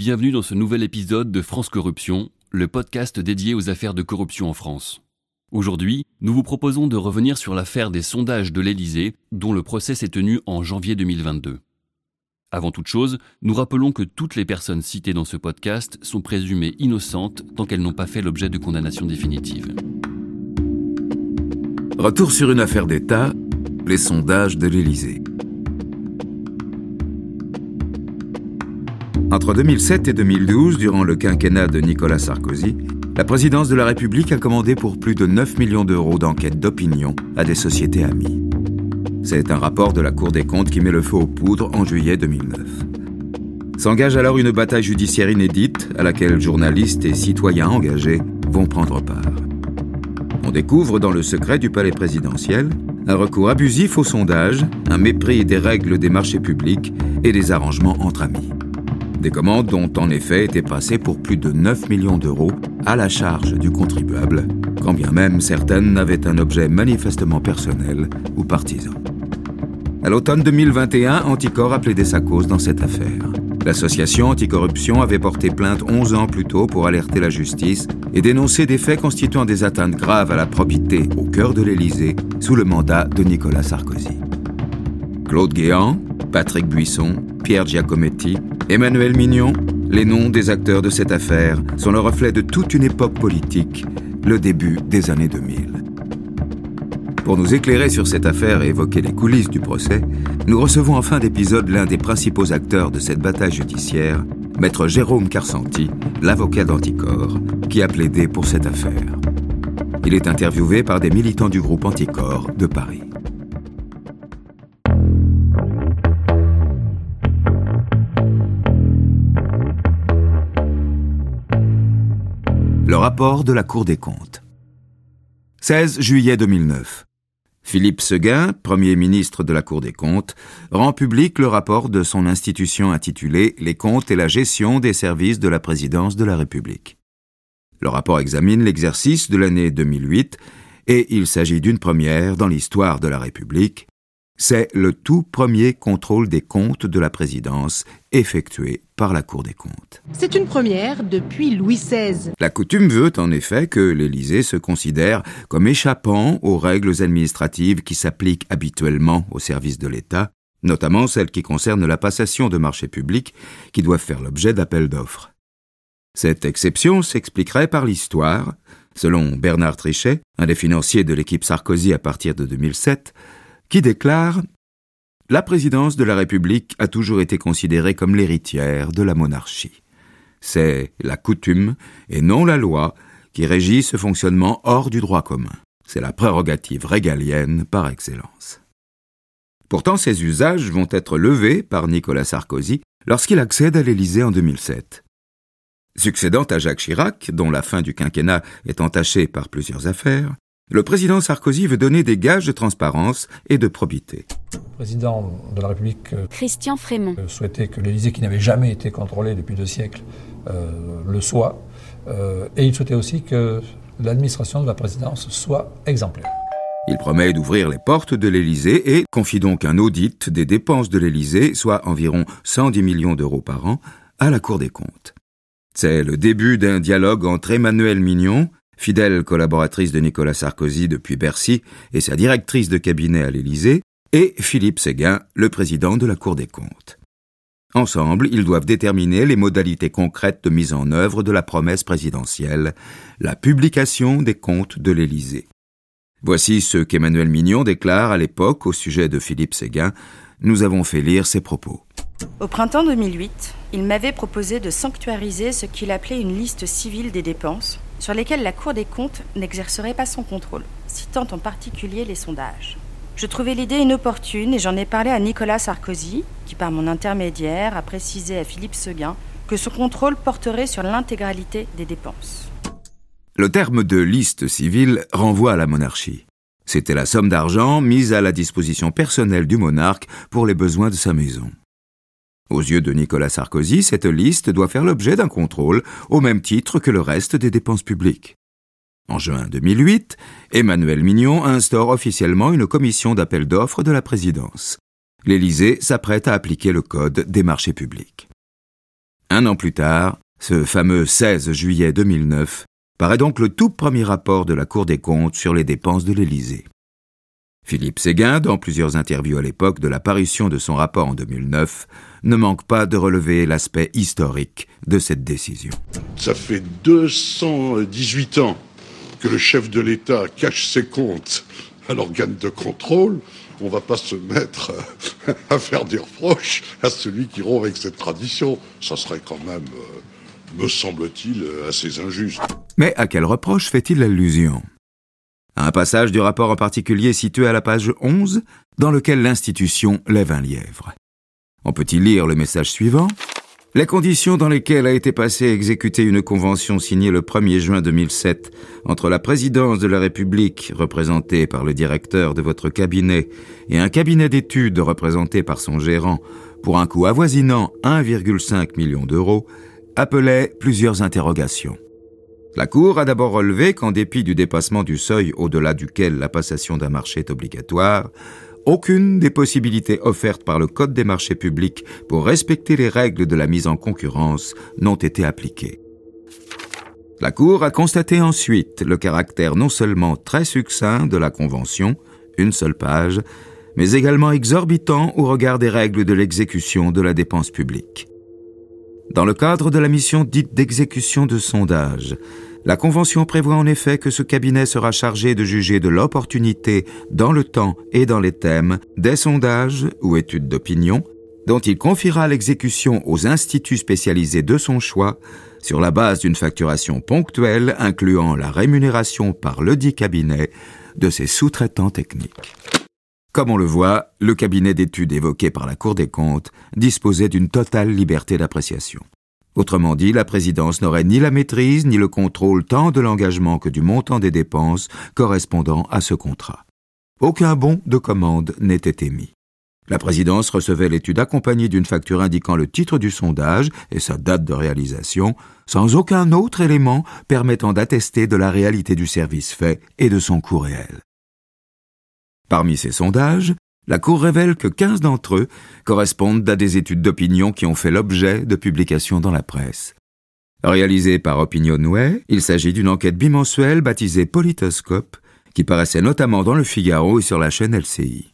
Bienvenue dans ce nouvel épisode de France Corruption, le podcast dédié aux affaires de corruption en France. Aujourd'hui, nous vous proposons de revenir sur l'affaire des sondages de l'Élysée, dont le procès s'est tenu en janvier 2022. Avant toute chose, nous rappelons que toutes les personnes citées dans ce podcast sont présumées innocentes tant qu'elles n'ont pas fait l'objet de condamnation définitive. Retour sur une affaire d'État, les sondages de l'Élysée. Entre 2007 et 2012, durant le quinquennat de Nicolas Sarkozy, la présidence de la République a commandé pour plus de 9 millions d'euros d'enquêtes d'opinion à des sociétés amies. C'est un rapport de la Cour des comptes qui met le feu aux poudres en juillet 2009. S'engage alors une bataille judiciaire inédite à laquelle journalistes et citoyens engagés vont prendre part. On découvre dans le secret du palais présidentiel un recours abusif au sondage, un mépris des règles des marchés publics et des arrangements entre amis. Des commandes ont en effet été passées pour plus de 9 millions d'euros à la charge du contribuable, quand bien même certaines avaient un objet manifestement personnel ou partisan. À l'automne 2021, Anticor a plaidé sa cause dans cette affaire. L'association anticorruption avait porté plainte 11 ans plus tôt pour alerter la justice et dénoncer des faits constituant des atteintes graves à la probité au cœur de l'Élysée sous le mandat de Nicolas Sarkozy. Claude Guéant, Patrick Buisson, Pierre Giacometti, Emmanuel Mignon, les noms des acteurs de cette affaire sont le reflet de toute une époque politique, le début des années 2000. Pour nous éclairer sur cette affaire et évoquer les coulisses du procès, nous recevons en fin d'épisode l'un des principaux acteurs de cette bataille judiciaire, maître Jérôme Carsanti, l'avocat d'Anticor, qui a plaidé pour cette affaire. Il est interviewé par des militants du groupe Anticor de Paris. Le rapport de la Cour des comptes. 16 juillet 2009. Philippe Seguin, Premier ministre de la Cour des comptes, rend public le rapport de son institution intitulé Les comptes et la gestion des services de la présidence de la République. Le rapport examine l'exercice de l'année 2008 et il s'agit d'une première dans l'histoire de la République. C'est le tout premier contrôle des comptes de la présidence effectué par la Cour des comptes. C'est une première depuis Louis XVI. La coutume veut en effet que l'Élysée se considère comme échappant aux règles administratives qui s'appliquent habituellement au service de l'État, notamment celles qui concernent la passation de marchés publics qui doivent faire l'objet d'appels d'offres. Cette exception s'expliquerait par l'histoire. Selon Bernard Trichet, un des financiers de l'équipe Sarkozy à partir de 2007, qui déclare La présidence de la République a toujours été considérée comme l'héritière de la monarchie. C'est la coutume et non la loi qui régit ce fonctionnement hors du droit commun. C'est la prérogative régalienne par excellence. Pourtant, ces usages vont être levés par Nicolas Sarkozy lorsqu'il accède à l'Élysée en 2007. Succédant à Jacques Chirac, dont la fin du quinquennat est entachée par plusieurs affaires, le président Sarkozy veut donner des gages de transparence et de probité. Le président de la République euh, Christian Frémont souhaitait que l'Élysée, qui n'avait jamais été contrôlée depuis deux siècles, euh, le soit. Euh, et il souhaitait aussi que l'administration de la présidence soit exemplaire. Il promet d'ouvrir les portes de l'Élysée et confie donc un audit des dépenses de l'Élysée, soit environ 110 millions d'euros par an, à la Cour des comptes. C'est le début d'un dialogue entre Emmanuel Mignon, fidèle collaboratrice de Nicolas Sarkozy depuis Bercy et sa directrice de cabinet à l'Élysée, et Philippe Séguin, le président de la Cour des comptes. Ensemble, ils doivent déterminer les modalités concrètes de mise en œuvre de la promesse présidentielle, la publication des comptes de l'Élysée. Voici ce qu'Emmanuel Mignon déclare à l'époque au sujet de Philippe Séguin. Nous avons fait lire ses propos. Au printemps 2008, il m'avait proposé de sanctuariser ce qu'il appelait une liste civile des dépenses, sur lesquelles la Cour des comptes n'exercerait pas son contrôle, citant en particulier les sondages. Je trouvais l'idée inopportune et j'en ai parlé à Nicolas Sarkozy, qui par mon intermédiaire a précisé à Philippe Seguin que ce contrôle porterait sur l'intégralité des dépenses. Le terme de liste civile renvoie à la monarchie. C'était la somme d'argent mise à la disposition personnelle du monarque pour les besoins de sa maison. Aux yeux de Nicolas Sarkozy, cette liste doit faire l'objet d'un contrôle au même titre que le reste des dépenses publiques. En juin 2008, Emmanuel Mignon instaure officiellement une commission d'appel d'offres de la présidence. L'Élysée s'apprête à appliquer le code des marchés publics. Un an plus tard, ce fameux 16 juillet 2009, paraît donc le tout premier rapport de la Cour des comptes sur les dépenses de l'Élysée. Philippe Séguin, dans plusieurs interviews à l'époque de l'apparition de son rapport en 2009, ne manque pas de relever l'aspect historique de cette décision. Ça fait 218 ans que le chef de l'État cache ses comptes à l'organe de contrôle. On ne va pas se mettre à faire des reproches à celui qui rompt avec cette tradition. Ça serait quand même, euh, me semble-t-il, assez injuste. Mais à quel reproche fait-il allusion? Un passage du rapport en particulier situé à la page 11, dans lequel l'institution lève un lièvre. On peut y lire le message suivant les conditions dans lesquelles a été passée et exécutée une convention signée le 1er juin 2007 entre la présidence de la République, représentée par le directeur de votre cabinet, et un cabinet d'études représenté par son gérant, pour un coût avoisinant 1,5 million d'euros, appelaient plusieurs interrogations. La Cour a d'abord relevé qu'en dépit du dépassement du seuil au-delà duquel la passation d'un marché est obligatoire, aucune des possibilités offertes par le Code des marchés publics pour respecter les règles de la mise en concurrence n'ont été appliquées. La Cour a constaté ensuite le caractère non seulement très succinct de la Convention, une seule page, mais également exorbitant au regard des règles de l'exécution de la dépense publique. Dans le cadre de la mission dite d'exécution de sondage, la Convention prévoit en effet que ce cabinet sera chargé de juger de l'opportunité, dans le temps et dans les thèmes, des sondages ou études d'opinion, dont il confiera l'exécution aux instituts spécialisés de son choix, sur la base d'une facturation ponctuelle incluant la rémunération par le dit cabinet de ses sous-traitants techniques. Comme on le voit, le cabinet d'études évoqué par la Cour des comptes disposait d'une totale liberté d'appréciation. Autrement dit, la présidence n'aurait ni la maîtrise ni le contrôle tant de l'engagement que du montant des dépenses correspondant à ce contrat. Aucun bon de commande n'était émis. La présidence recevait l'étude accompagnée d'une facture indiquant le titre du sondage et sa date de réalisation, sans aucun autre élément permettant d'attester de la réalité du service fait et de son coût réel. Parmi ces sondages, la Cour révèle que 15 d'entre eux correspondent à des études d'opinion qui ont fait l'objet de publications dans la presse. Réalisée par Opinionway, il s'agit d'une enquête bimensuelle baptisée Politoscope, qui paraissait notamment dans le Figaro et sur la chaîne LCI.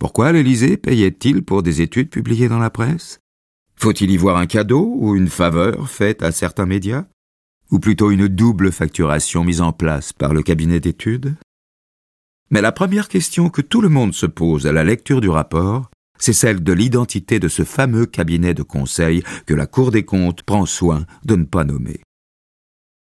Pourquoi l'Élysée payait-il pour des études publiées dans la presse? Faut-il y voir un cadeau ou une faveur faite à certains médias? Ou plutôt une double facturation mise en place par le cabinet d'études? Mais la première question que tout le monde se pose à la lecture du rapport, c'est celle de l'identité de ce fameux cabinet de conseil que la Cour des comptes prend soin de ne pas nommer.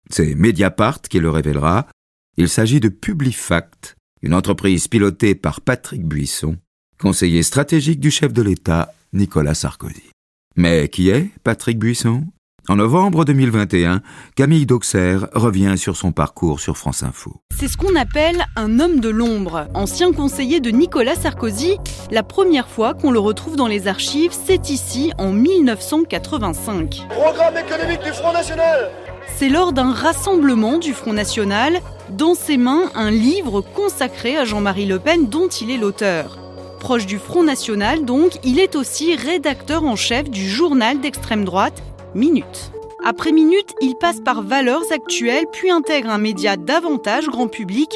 C'est Mediapart qui le révélera. Il s'agit de Publifact, une entreprise pilotée par Patrick Buisson, conseiller stratégique du chef de l'État, Nicolas Sarkozy. Mais qui est Patrick Buisson? En novembre 2021, Camille Dauxerre revient sur son parcours sur France Info. C'est ce qu'on appelle un homme de l'ombre. Ancien conseiller de Nicolas Sarkozy, la première fois qu'on le retrouve dans les archives, c'est ici en 1985. Programme économique du Front National C'est lors d'un rassemblement du Front National, dans ses mains un livre consacré à Jean-Marie Le Pen dont il est l'auteur. Proche du Front National donc, il est aussi rédacteur en chef du journal d'extrême droite Minute. Après Minute, il passe par Valeurs Actuelles, puis intègre un média davantage grand public,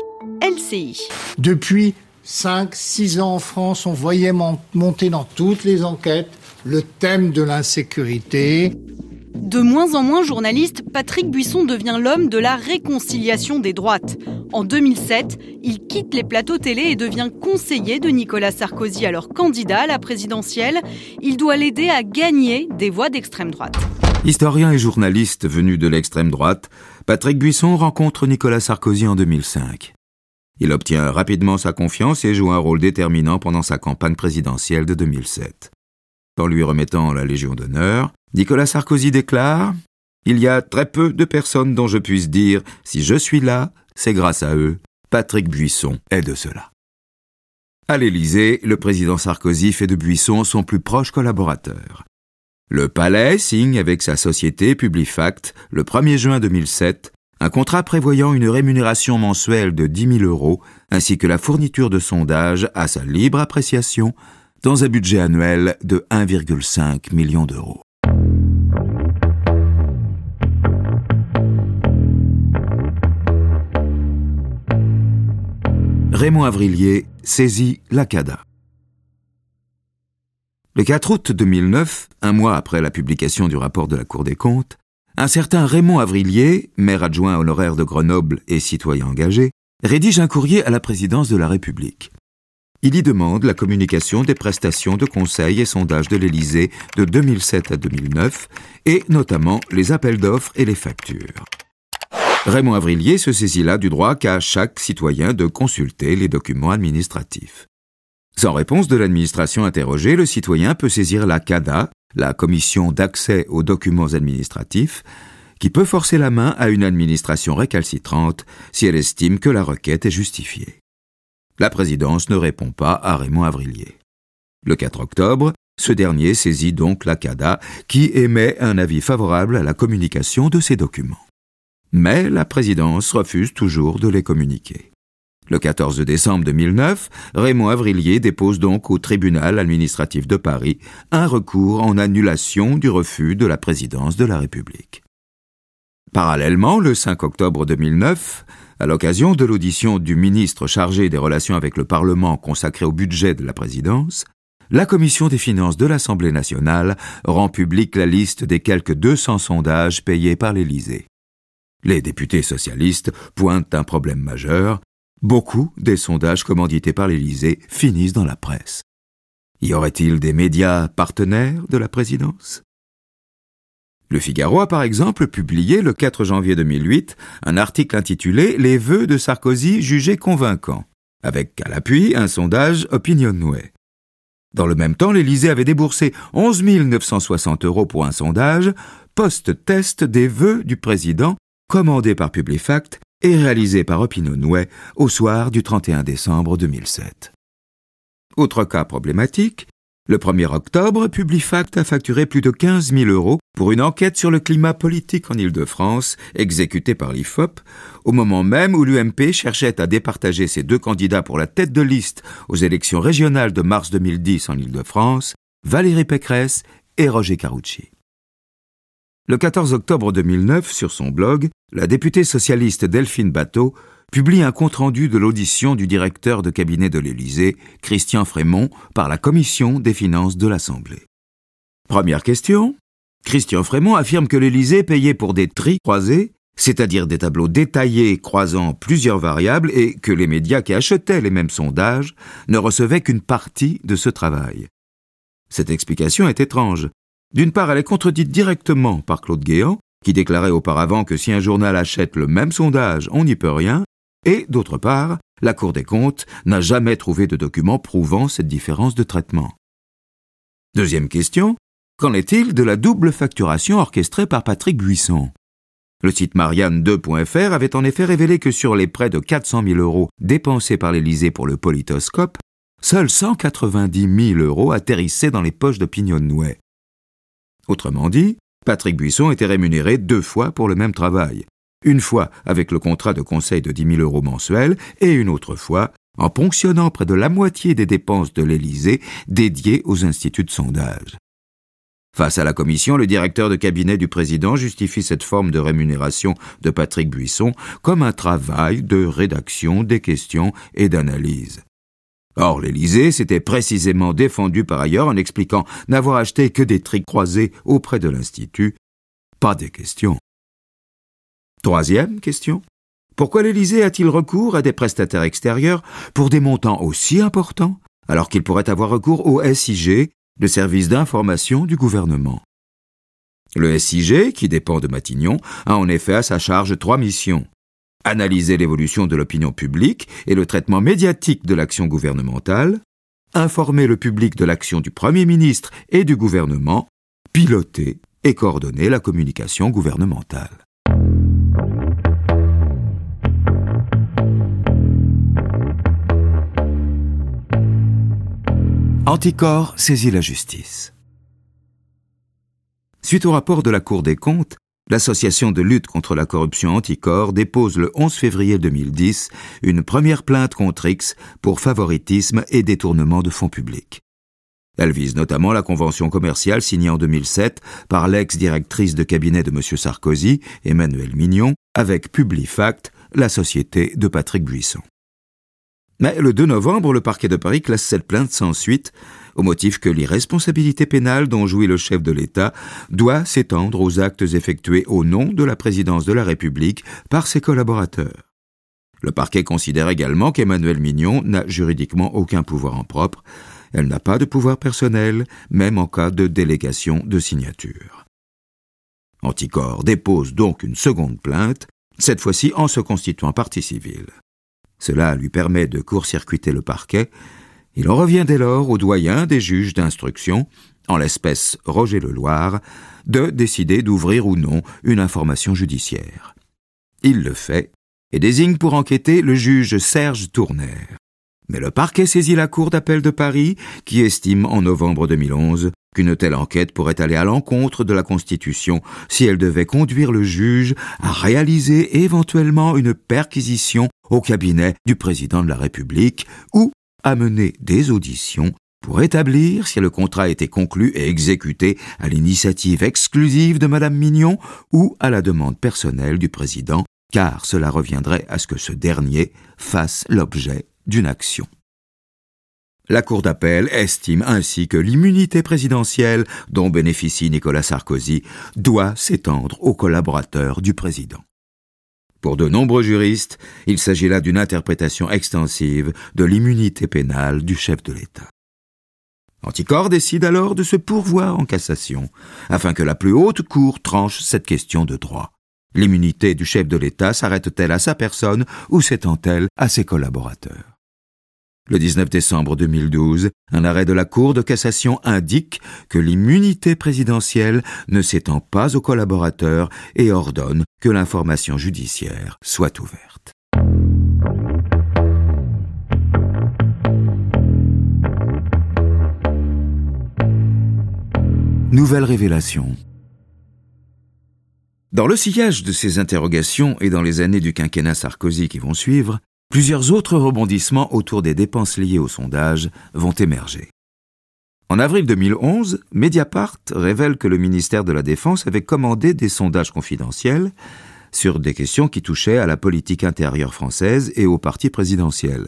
LCI. Depuis 5-6 ans en France, on voyait monter dans toutes les enquêtes le thème de l'insécurité. De moins en moins journaliste, Patrick Buisson devient l'homme de la réconciliation des droites. En 2007, il quitte les plateaux télé et devient conseiller de Nicolas Sarkozy, alors candidat à la présidentielle. Il doit l'aider à gagner des voix d'extrême droite. Historien et journaliste venu de l'extrême droite, Patrick Buisson rencontre Nicolas Sarkozy en 2005. Il obtient rapidement sa confiance et joue un rôle déterminant pendant sa campagne présidentielle de 2007. En lui remettant la Légion d'honneur, Nicolas Sarkozy déclare Il y a très peu de personnes dont je puisse dire si je suis là, c'est grâce à eux. Patrick Buisson est de cela. À l'Élysée, le président Sarkozy fait de Buisson son plus proche collaborateur. Le Palais signe avec sa société Publifact le 1er juin 2007 un contrat prévoyant une rémunération mensuelle de 10 000 euros ainsi que la fourniture de sondages à sa libre appréciation dans un budget annuel de 1,5 million d'euros. Raymond Avrillier saisit l'ACADA. Le 4 août 2009, un mois après la publication du rapport de la Cour des comptes, un certain Raymond Avrilier, maire adjoint honoraire de Grenoble et citoyen engagé, rédige un courrier à la présidence de la République. Il y demande la communication des prestations de conseil et sondage de l'Élysée de 2007 à 2009, et notamment les appels d'offres et les factures. Raymond Avrilier se saisit là du droit qu'a chaque citoyen de consulter les documents administratifs. Sans réponse de l'administration interrogée, le citoyen peut saisir la CADA, la Commission d'accès aux documents administratifs, qui peut forcer la main à une administration récalcitrante si elle estime que la requête est justifiée. La présidence ne répond pas à Raymond Avrilier. Le 4 octobre, ce dernier saisit donc la CADA qui émet un avis favorable à la communication de ces documents. Mais la présidence refuse toujours de les communiquer. Le 14 décembre 2009, Raymond Avrilier dépose donc au tribunal administratif de Paris un recours en annulation du refus de la présidence de la République. Parallèlement, le 5 octobre 2009, à l'occasion de l'audition du ministre chargé des relations avec le Parlement consacré au budget de la présidence, la Commission des finances de l'Assemblée nationale rend publique la liste des quelques 200 sondages payés par l'Élysée. Les députés socialistes pointent un problème majeur, Beaucoup des sondages commandités par l'Élysée finissent dans la presse. Y aurait-il des médias partenaires de la présidence? Le Figaro a par exemple publié le 4 janvier 2008 un article intitulé Les vœux de Sarkozy jugés convaincants, avec à l'appui un sondage Opinionway. Dans le même temps, l'Élysée avait déboursé 11 960 euros pour un sondage post-test des vœux du président commandé par Publifact et réalisé par Opinionway au soir du 31 décembre 2007. Autre cas problématique, le 1er octobre, Publifact a facturé plus de 15 000 euros pour une enquête sur le climat politique en Île-de-France, exécutée par l'IFOP, au moment même où l'UMP cherchait à départager ses deux candidats pour la tête de liste aux élections régionales de mars 2010 en Île-de-France, Valérie Pécresse et Roger Carucci. Le 14 octobre 2009, sur son blog, la députée socialiste Delphine Bateau publie un compte-rendu de l'audition du directeur de cabinet de l'Élysée, Christian Frémont, par la Commission des finances de l'Assemblée. Première question. Christian Frémont affirme que l'Élysée payait pour des tris croisés, c'est-à-dire des tableaux détaillés croisant plusieurs variables, et que les médias qui achetaient les mêmes sondages ne recevaient qu'une partie de ce travail. Cette explication est étrange, d'une part, elle est contredite directement par Claude Guéant, qui déclarait auparavant que si un journal achète le même sondage, on n'y peut rien, et d'autre part, la Cour des comptes n'a jamais trouvé de document prouvant cette différence de traitement. Deuxième question, qu'en est-il de la double facturation orchestrée par Patrick Buisson? Le site Marianne2.fr avait en effet révélé que sur les près de 400 000 euros dépensés par l'Élysée pour le politoscope, seuls 190 000 euros atterrissaient dans les poches d'Opinion Nouet. Autrement dit, Patrick Buisson était rémunéré deux fois pour le même travail. Une fois avec le contrat de conseil de 10 000 euros mensuels et une autre fois en ponctionnant près de la moitié des dépenses de l'Élysée dédiées aux instituts de sondage. Face à la commission, le directeur de cabinet du président justifie cette forme de rémunération de Patrick Buisson comme un travail de rédaction des questions et d'analyse. Or, l'Élysée s'était précisément défendu par ailleurs en expliquant n'avoir acheté que des trics croisés auprès de l'Institut. Pas des questions. Troisième question. Pourquoi l'Élysée a-t-il recours à des prestataires extérieurs pour des montants aussi importants, alors qu'il pourrait avoir recours au SIG, le service d'information du gouvernement? Le SIG, qui dépend de Matignon, a en effet à sa charge trois missions analyser l'évolution de l'opinion publique et le traitement médiatique de l'action gouvernementale, informer le public de l'action du Premier ministre et du gouvernement, piloter et coordonner la communication gouvernementale. Anticor saisit la justice. Suite au rapport de la Cour des comptes, L'association de lutte contre la corruption Anticor dépose le 11 février 2010 une première plainte contre X pour favoritisme et détournement de fonds publics. Elle vise notamment la convention commerciale signée en 2007 par l'ex-directrice de cabinet de M. Sarkozy, Emmanuel Mignon, avec Publifact, la société de Patrick Buisson. Mais le 2 novembre, le parquet de Paris classe cette plainte sans suite, au motif que l'irresponsabilité pénale dont jouit le chef de l'État doit s'étendre aux actes effectués au nom de la présidence de la République par ses collaborateurs. Le parquet considère également qu'Emmanuel Mignon n'a juridiquement aucun pouvoir en propre, elle n'a pas de pouvoir personnel, même en cas de délégation de signature. Anticor dépose donc une seconde plainte, cette fois-ci en se constituant partie civile. Cela lui permet de court-circuiter le parquet. Il en revient dès lors au doyen des juges d'instruction, en l'espèce Roger Leloir, de décider d'ouvrir ou non une information judiciaire. Il le fait et désigne pour enquêter le juge Serge Tournaire. Mais le parquet saisit la Cour d'appel de Paris, qui estime en novembre 2011 qu'une telle enquête pourrait aller à l'encontre de la Constitution si elle devait conduire le juge à réaliser éventuellement une perquisition au cabinet du président de la République ou à mener des auditions pour établir si le contrat été conclu et exécuté à l'initiative exclusive de Madame Mignon ou à la demande personnelle du président, car cela reviendrait à ce que ce dernier fasse l'objet d'une action. La Cour d'appel estime ainsi que l'immunité présidentielle dont bénéficie Nicolas Sarkozy doit s'étendre aux collaborateurs du président. Pour de nombreux juristes, il s'agit là d'une interprétation extensive de l'immunité pénale du chef de l'État. Anticor décide alors de se pourvoir en cassation, afin que la plus haute cour tranche cette question de droit. L'immunité du chef de l'État s'arrête-t-elle à sa personne ou s'étend-elle à ses collaborateurs? Le 19 décembre 2012, un arrêt de la Cour de cassation indique que l'immunité présidentielle ne s'étend pas aux collaborateurs et ordonne que l'information judiciaire soit ouverte. Nouvelle révélation. Dans le sillage de ces interrogations et dans les années du quinquennat Sarkozy qui vont suivre, plusieurs autres rebondissements autour des dépenses liées au sondage vont émerger. En avril 2011, Mediapart révèle que le ministère de la Défense avait commandé des sondages confidentiels sur des questions qui touchaient à la politique intérieure française et au parti présidentiel.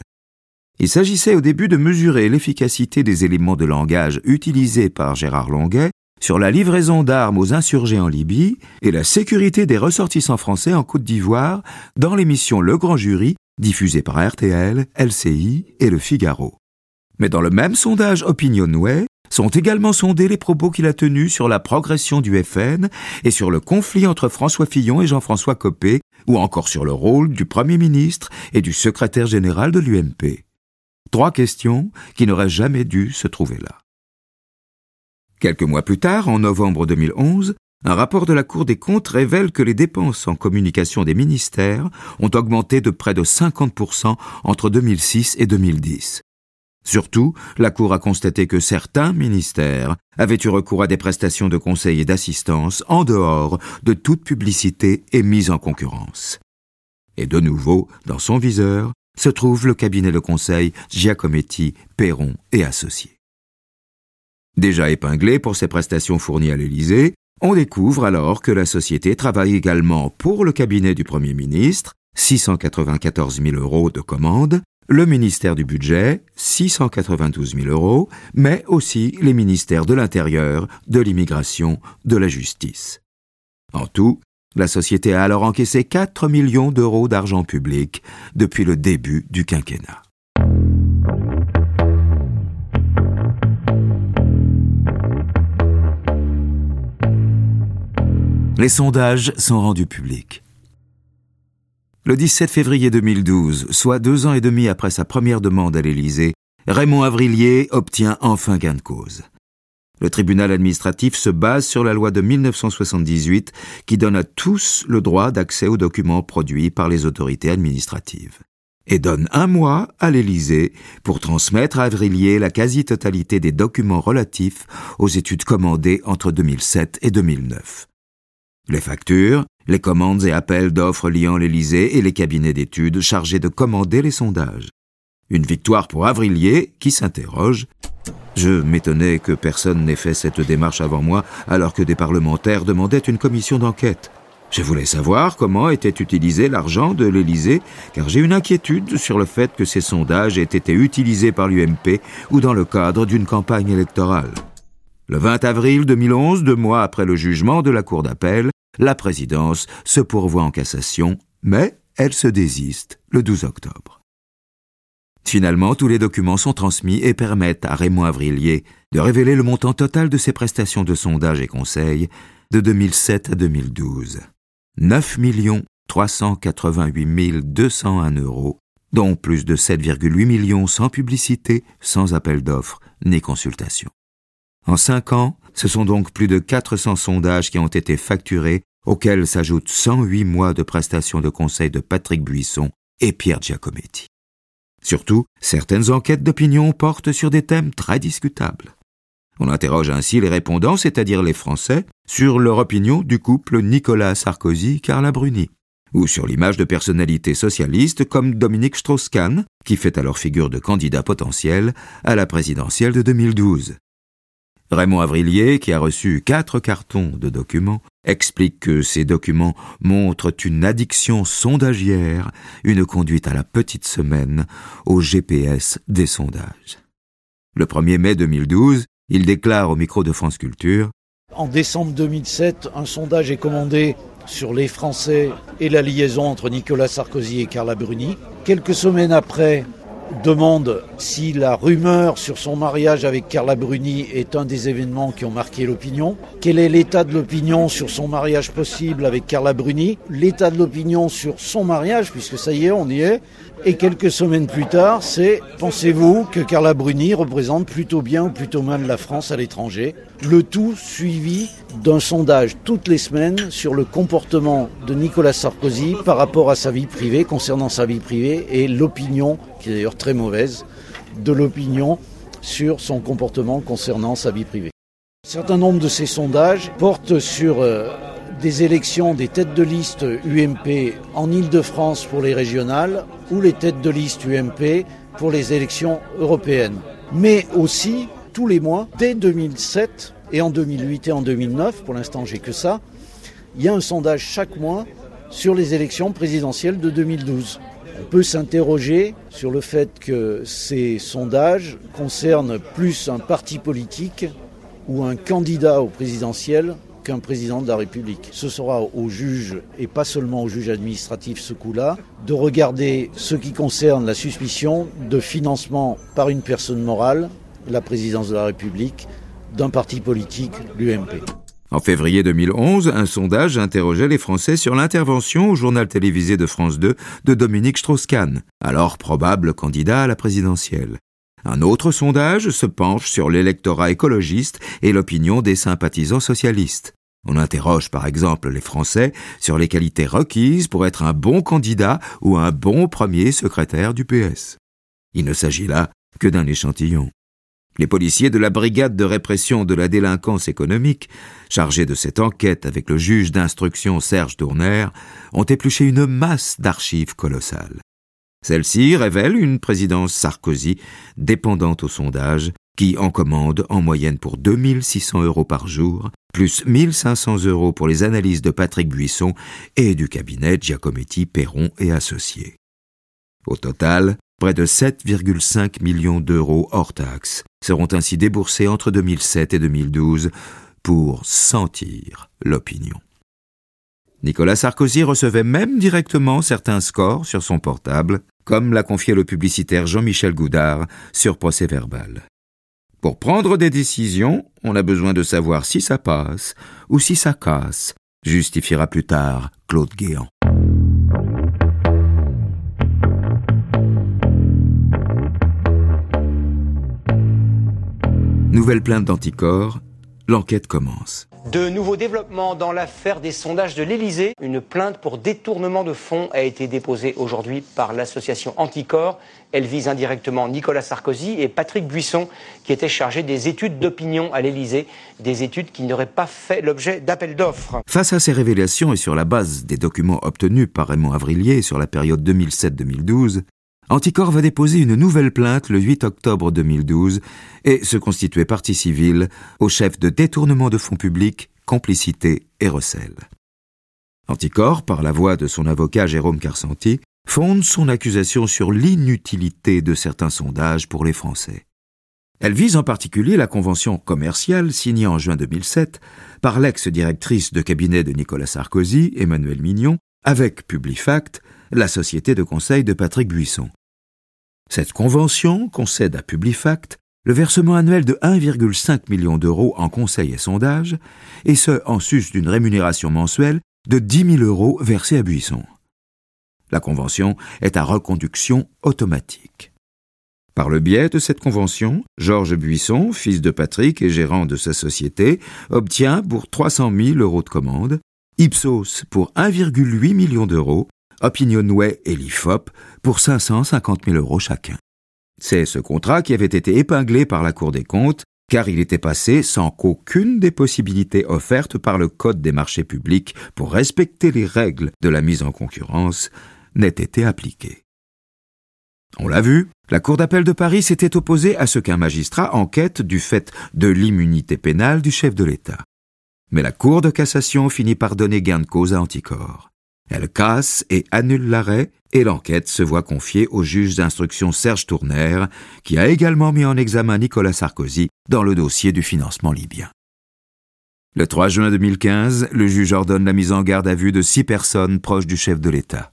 Il s'agissait au début de mesurer l'efficacité des éléments de langage utilisés par Gérard Longuet sur la livraison d'armes aux insurgés en Libye et la sécurité des ressortissants français en Côte d'Ivoire dans l'émission Le Grand Jury diffusée par RTL, LCI et Le Figaro. Mais dans le même sondage Opinionway, sont également sondés les propos qu'il a tenus sur la progression du FN et sur le conflit entre François Fillon et Jean-François Copé, ou encore sur le rôle du Premier ministre et du secrétaire général de l'UMP. Trois questions qui n'auraient jamais dû se trouver là. Quelques mois plus tard, en novembre 2011, un rapport de la Cour des comptes révèle que les dépenses en communication des ministères ont augmenté de près de 50% entre 2006 et 2010. Surtout, la Cour a constaté que certains ministères avaient eu recours à des prestations de conseil et d'assistance en dehors de toute publicité et mise en concurrence. Et de nouveau, dans son viseur, se trouve le cabinet de conseil Giacometti, Perron et Associés. Déjà épinglé pour ses prestations fournies à l'Élysée, on découvre alors que la société travaille également pour le cabinet du Premier ministre, 694 000 euros de commandes, le ministère du Budget, 692 000 euros, mais aussi les ministères de l'Intérieur, de l'Immigration, de la Justice. En tout, la société a alors encaissé 4 millions d'euros d'argent public depuis le début du quinquennat. Les sondages sont rendus publics. Le 17 février 2012, soit deux ans et demi après sa première demande à l'Élysée, Raymond Avrilier obtient enfin gain de cause. Le tribunal administratif se base sur la loi de 1978 qui donne à tous le droit d'accès aux documents produits par les autorités administratives et donne un mois à l'Élysée pour transmettre à Avrilier la quasi-totalité des documents relatifs aux études commandées entre 2007 et 2009. Les factures, les commandes et appels d'offres liant l'Élysée et les cabinets d'études chargés de commander les sondages. Une victoire pour Avrilier qui s'interroge. Je m'étonnais que personne n'ait fait cette démarche avant moi alors que des parlementaires demandaient une commission d'enquête. Je voulais savoir comment était utilisé l'argent de l'Élysée, car j'ai une inquiétude sur le fait que ces sondages aient été utilisés par l'UMP ou dans le cadre d'une campagne électorale. Le 20 avril 2011, deux mois après le jugement de la Cour d'appel, la présidence se pourvoit en cassation, mais elle se désiste le 12 octobre. Finalement, tous les documents sont transmis et permettent à Raymond Avrillier de révéler le montant total de ses prestations de sondage et conseil de 2007 à 2012. 9 388 201 euros, dont plus de 7,8 millions sans publicité, sans appel d'offres ni consultation. En cinq ans, ce sont donc plus de 400 sondages qui ont été facturés, auxquels s'ajoutent 108 mois de prestations de conseil de Patrick Buisson et Pierre Giacometti. Surtout, certaines enquêtes d'opinion portent sur des thèmes très discutables. On interroge ainsi les répondants, c'est-à-dire les Français, sur leur opinion du couple Nicolas Sarkozy-Carla Bruni, ou sur l'image de personnalités socialistes comme Dominique Strauss-Kahn, qui fait alors figure de candidat potentiel à la présidentielle de 2012. Raymond Avrillier, qui a reçu quatre cartons de documents, explique que ces documents montrent une addiction sondagière, une conduite à la petite semaine, au GPS des sondages. Le 1er mai 2012, il déclare au micro de France Culture En décembre 2007, un sondage est commandé sur les Français et la liaison entre Nicolas Sarkozy et Carla Bruni. Quelques semaines après, demande si la rumeur sur son mariage avec Carla Bruni est un des événements qui ont marqué l'opinion. Quel est l'état de l'opinion sur son mariage possible avec Carla Bruni? L'état de l'opinion sur son mariage, puisque ça y est, on y est. Et quelques semaines plus tard, c'est pensez-vous que Carla Bruni représente plutôt bien ou plutôt mal la France à l'étranger? Le tout suivi d'un sondage toutes les semaines sur le comportement de Nicolas Sarkozy par rapport à sa vie privée, concernant sa vie privée et l'opinion, qui est d'ailleurs très mauvaise, de l'opinion sur son comportement concernant sa vie privée. Certain nombre de ces sondages portent sur euh, des élections des têtes de liste UMP en Ile-de-France pour les régionales ou les têtes de liste UMP pour les élections européennes. Mais aussi, tous les mois, dès 2007 et en 2008 et en 2009, pour l'instant j'ai que ça, il y a un sondage chaque mois sur les élections présidentielles de 2012. On peut s'interroger sur le fait que ces sondages concernent plus un parti politique ou un candidat au présidentiel qu'un président de la République. Ce sera au juge, et pas seulement au juge administratif ce coup-là, de regarder ce qui concerne la suspicion de financement par une personne morale, la présidence de la République, d'un parti politique, l'UMP. En février 2011, un sondage interrogeait les Français sur l'intervention au journal télévisé de France 2 de Dominique Strauss-Kahn, alors probable candidat à la présidentielle. Un autre sondage se penche sur l'électorat écologiste et l'opinion des sympathisants socialistes. On interroge par exemple les Français sur les qualités requises pour être un bon candidat ou un bon premier secrétaire du PS. Il ne s'agit là que d'un échantillon. Les policiers de la brigade de répression de la délinquance économique, chargés de cette enquête avec le juge d'instruction Serge Tournaire, ont épluché une masse d'archives colossales. Celle-ci révèle une présidence Sarkozy dépendante au sondage, qui en commande en moyenne pour 2600 euros par jour, plus 1500 euros pour les analyses de Patrick Buisson et du cabinet Giacometti, Perron et Associés. Au total, près de 7,5 millions d'euros hors taxes seront ainsi déboursés entre 2007 et 2012 pour sentir l'opinion. Nicolas Sarkozy recevait même directement certains scores sur son portable, comme l'a confié le publicitaire Jean-Michel Goudard sur procès verbal. Pour prendre des décisions, on a besoin de savoir si ça passe ou si ça casse, justifiera plus tard Claude Guéant. Nouvelle plainte d'anticorps, l'enquête commence. De nouveaux développements dans l'affaire des sondages de l'Elysée. Une plainte pour détournement de fonds a été déposée aujourd'hui par l'association Anticor. Elle vise indirectement Nicolas Sarkozy et Patrick Buisson, qui étaient chargés des études d'opinion à l'Elysée, des études qui n'auraient pas fait l'objet d'appels d'offres. Face à ces révélations et sur la base des documents obtenus par Raymond Avrillier sur la période 2007-2012, Anticor va déposer une nouvelle plainte le 8 octobre 2012 et se constituer partie civile au chef de détournement de fonds publics, complicité et recel. Anticor, par la voix de son avocat Jérôme Carsanti, fonde son accusation sur l'inutilité de certains sondages pour les Français. Elle vise en particulier la convention commerciale signée en juin 2007 par l'ex-directrice de cabinet de Nicolas Sarkozy, Emmanuel Mignon, avec Publifact, la société de conseil de Patrick Buisson. Cette convention concède à Publifact le versement annuel de 1,5 million d'euros en conseil et sondage, et ce en sus d'une rémunération mensuelle de 10 000 euros versés à Buisson. La convention est à reconduction automatique. Par le biais de cette convention, Georges Buisson, fils de Patrick et gérant de sa société, obtient pour 300 000 euros de commande, Ipsos pour 1,8 million d'euros, Opinionway et l'IFOP pour 550 000 euros chacun. C'est ce contrat qui avait été épinglé par la Cour des comptes, car il était passé sans qu'aucune des possibilités offertes par le Code des marchés publics pour respecter les règles de la mise en concurrence n'ait été appliquée. On l'a vu, la Cour d'appel de Paris s'était opposée à ce qu'un magistrat enquête du fait de l'immunité pénale du chef de l'État. Mais la Cour de cassation finit par donner gain de cause à Anticor. Elle casse et annule l'arrêt et l'enquête se voit confiée au juge d'instruction Serge Tournaire, qui a également mis en examen Nicolas Sarkozy dans le dossier du financement libyen. Le 3 juin 2015, le juge ordonne la mise en garde à vue de six personnes proches du chef de l'État.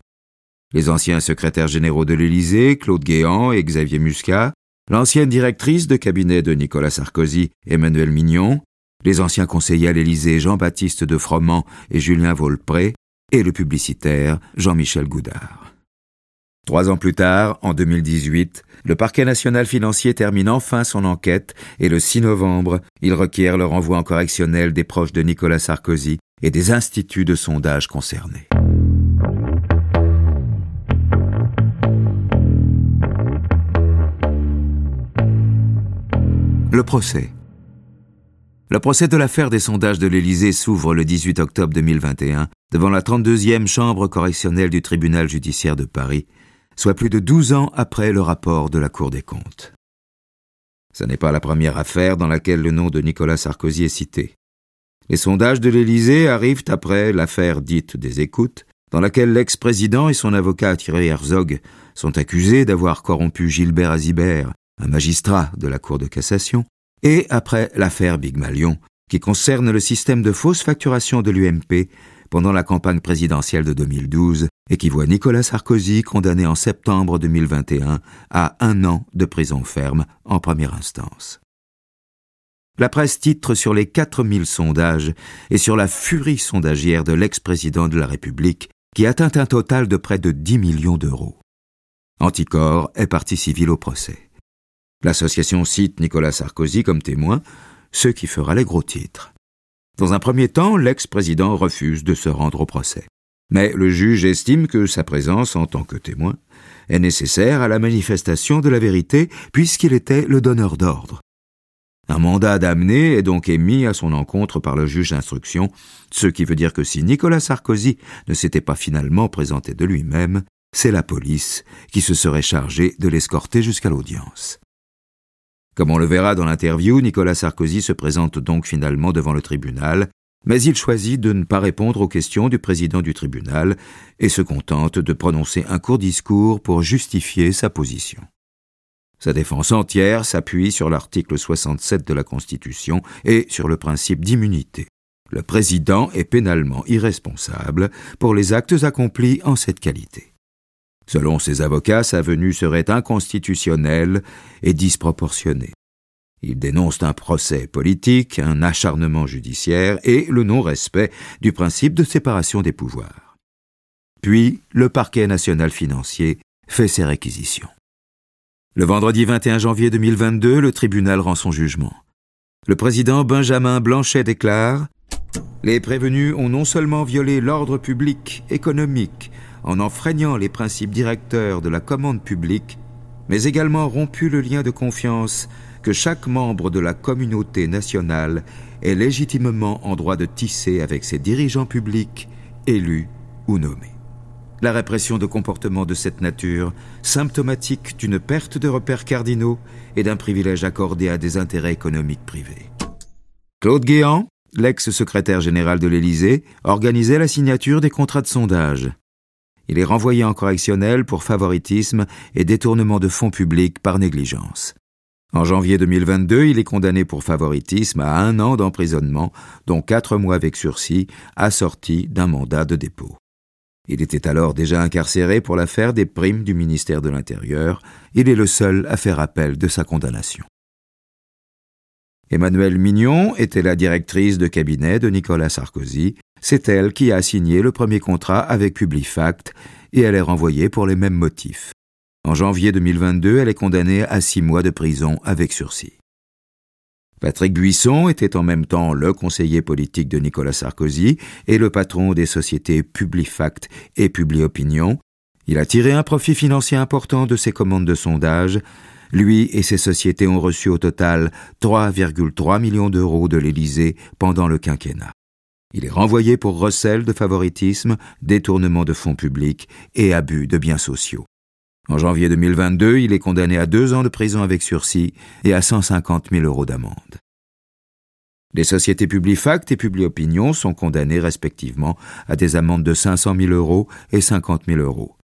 Les anciens secrétaires généraux de l'Élysée, Claude Guéant et Xavier Muscat, l'ancienne directrice de cabinet de Nicolas Sarkozy, Emmanuel Mignon, les anciens conseillers à l'Élysée Jean-Baptiste de Froment et Julien Volpré, et le publicitaire Jean-Michel Goudard. Trois ans plus tard, en 2018, le parquet national financier termine enfin son enquête et le 6 novembre, il requiert le renvoi en correctionnel des proches de Nicolas Sarkozy et des instituts de sondage concernés. Le procès. Le procès de l'affaire des sondages de l'Élysée s'ouvre le 18 octobre 2021 devant la 32e chambre correctionnelle du tribunal judiciaire de Paris, soit plus de 12 ans après le rapport de la Cour des comptes. Ce n'est pas la première affaire dans laquelle le nom de Nicolas Sarkozy est cité. Les sondages de l'Élysée arrivent après l'affaire dite des écoutes, dans laquelle l'ex-président et son avocat Thierry Herzog sont accusés d'avoir corrompu Gilbert Azibert, un magistrat de la Cour de cassation, et après l'affaire Big Malion, qui concerne le système de fausse facturation de l'UMP pendant la campagne présidentielle de 2012 et qui voit Nicolas Sarkozy condamné en septembre 2021 à un an de prison ferme en première instance. La presse titre sur les 4000 sondages et sur la furie sondagière de l'ex-président de la République qui atteint un total de près de 10 millions d'euros. Anticor est partie civile au procès. L'association cite Nicolas Sarkozy comme témoin, ce qui fera les gros titres. Dans un premier temps, l'ex-président refuse de se rendre au procès. Mais le juge estime que sa présence en tant que témoin est nécessaire à la manifestation de la vérité puisqu'il était le donneur d'ordre. Un mandat d'amener est donc émis à son encontre par le juge d'instruction, ce qui veut dire que si Nicolas Sarkozy ne s'était pas finalement présenté de lui-même, c'est la police qui se serait chargée de l'escorter jusqu'à l'audience. Comme on le verra dans l'interview, Nicolas Sarkozy se présente donc finalement devant le tribunal, mais il choisit de ne pas répondre aux questions du président du tribunal et se contente de prononcer un court discours pour justifier sa position. Sa défense entière s'appuie sur l'article 67 de la Constitution et sur le principe d'immunité. Le président est pénalement irresponsable pour les actes accomplis en cette qualité. Selon ses avocats, sa venue serait inconstitutionnelle et disproportionnée. Ils dénoncent un procès politique, un acharnement judiciaire et le non-respect du principe de séparation des pouvoirs. Puis, le parquet national financier fait ses réquisitions. Le vendredi 21 janvier 2022, le tribunal rend son jugement. Le président Benjamin Blanchet déclare Les prévenus ont non seulement violé l'ordre public, économique, en enfreignant les principes directeurs de la commande publique, mais également rompu le lien de confiance que chaque membre de la communauté nationale est légitimement en droit de tisser avec ses dirigeants publics, élus ou nommés. La répression de comportements de cette nature, symptomatique d'une perte de repères cardinaux et d'un privilège accordé à des intérêts économiques privés. Claude Guéant, l'ex-secrétaire général de l'Élysée organisait la signature des contrats de sondage. Il est renvoyé en correctionnel pour favoritisme et détournement de fonds publics par négligence. En janvier 2022, il est condamné pour favoritisme à un an d'emprisonnement, dont quatre mois avec sursis, assorti d'un mandat de dépôt. Il était alors déjà incarcéré pour l'affaire des primes du ministère de l'Intérieur. Il est le seul à faire appel de sa condamnation. Emmanuelle Mignon était la directrice de cabinet de Nicolas Sarkozy. C'est elle qui a signé le premier contrat avec Publifact et elle est renvoyée pour les mêmes motifs. En janvier 2022, elle est condamnée à six mois de prison avec sursis. Patrick Buisson était en même temps le conseiller politique de Nicolas Sarkozy et le patron des sociétés Publifact et Publiopinion. Il a tiré un profit financier important de ses commandes de sondage. Lui et ses sociétés ont reçu au total 3,3 millions d'euros de l'Élysée pendant le quinquennat. Il est renvoyé pour recel de favoritisme, détournement de fonds publics et abus de biens sociaux. En janvier 2022, il est condamné à deux ans de prison avec sursis et à 150 000 euros d'amende. Les sociétés Publifact et Publiopinion sont condamnées respectivement à des amendes de 500 000 euros et 50 000 euros.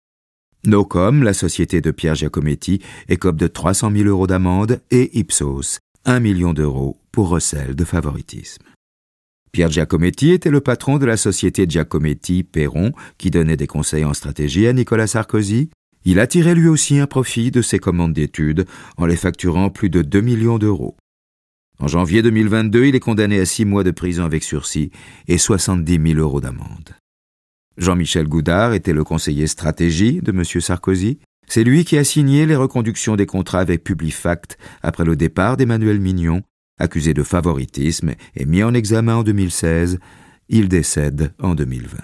Nocom, la société de Pierre Giacometti, écope de 300 000 euros d'amende et Ipsos, 1 million d'euros pour recel de favoritisme. Pierre Giacometti était le patron de la société Giacometti Perron qui donnait des conseils en stratégie à Nicolas Sarkozy il a tiré lui aussi un profit de ses commandes d'études en les facturant plus de 2 millions d'euros. En janvier 2022, il est condamné à six mois de prison avec sursis et 70 000 euros d'amende. Jean-Michel Goudard était le conseiller stratégie de M. Sarkozy. C'est lui qui a signé les reconductions des contrats avec Publifact après le départ d'Emmanuel Mignon, accusé de favoritisme et mis en examen en 2016. Il décède en 2020.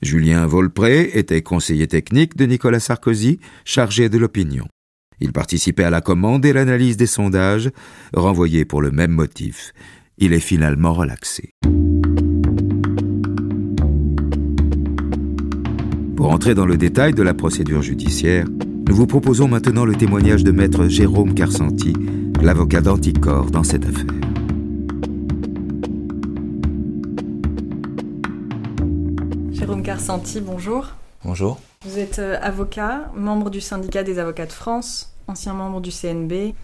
Julien Volpré était conseiller technique de Nicolas Sarkozy, chargé de l'opinion. Il participait à la commande et l'analyse des sondages, renvoyé pour le même motif. Il est finalement relaxé. Pour entrer dans le détail de la procédure judiciaire, nous vous proposons maintenant le témoignage de maître Jérôme Carsanti, l'avocat d'Anticor dans cette affaire. Jérôme Carsanti, bonjour. Bonjour. Vous êtes euh, avocat, membre du syndicat des avocats de France, ancien membre du CNB.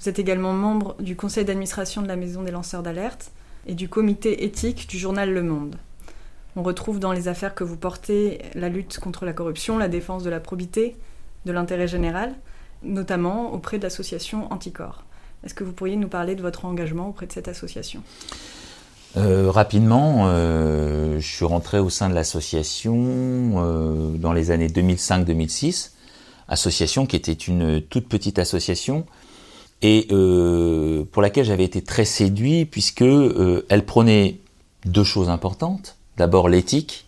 Vous êtes également membre du conseil d'administration de la Maison des lanceurs d'alerte et du comité éthique du journal Le Monde. On retrouve dans les affaires que vous portez la lutte contre la corruption, la défense de la probité, de l'intérêt général, notamment auprès d'associations anticorps. Est-ce que vous pourriez nous parler de votre engagement auprès de cette association? Euh, rapidement, euh, je suis rentré au sein de l'association euh, dans les années 2005-2006, association qui était une toute petite association et pour laquelle j'avais été très séduit puisque elle prenait deux choses importantes. D'abord l'éthique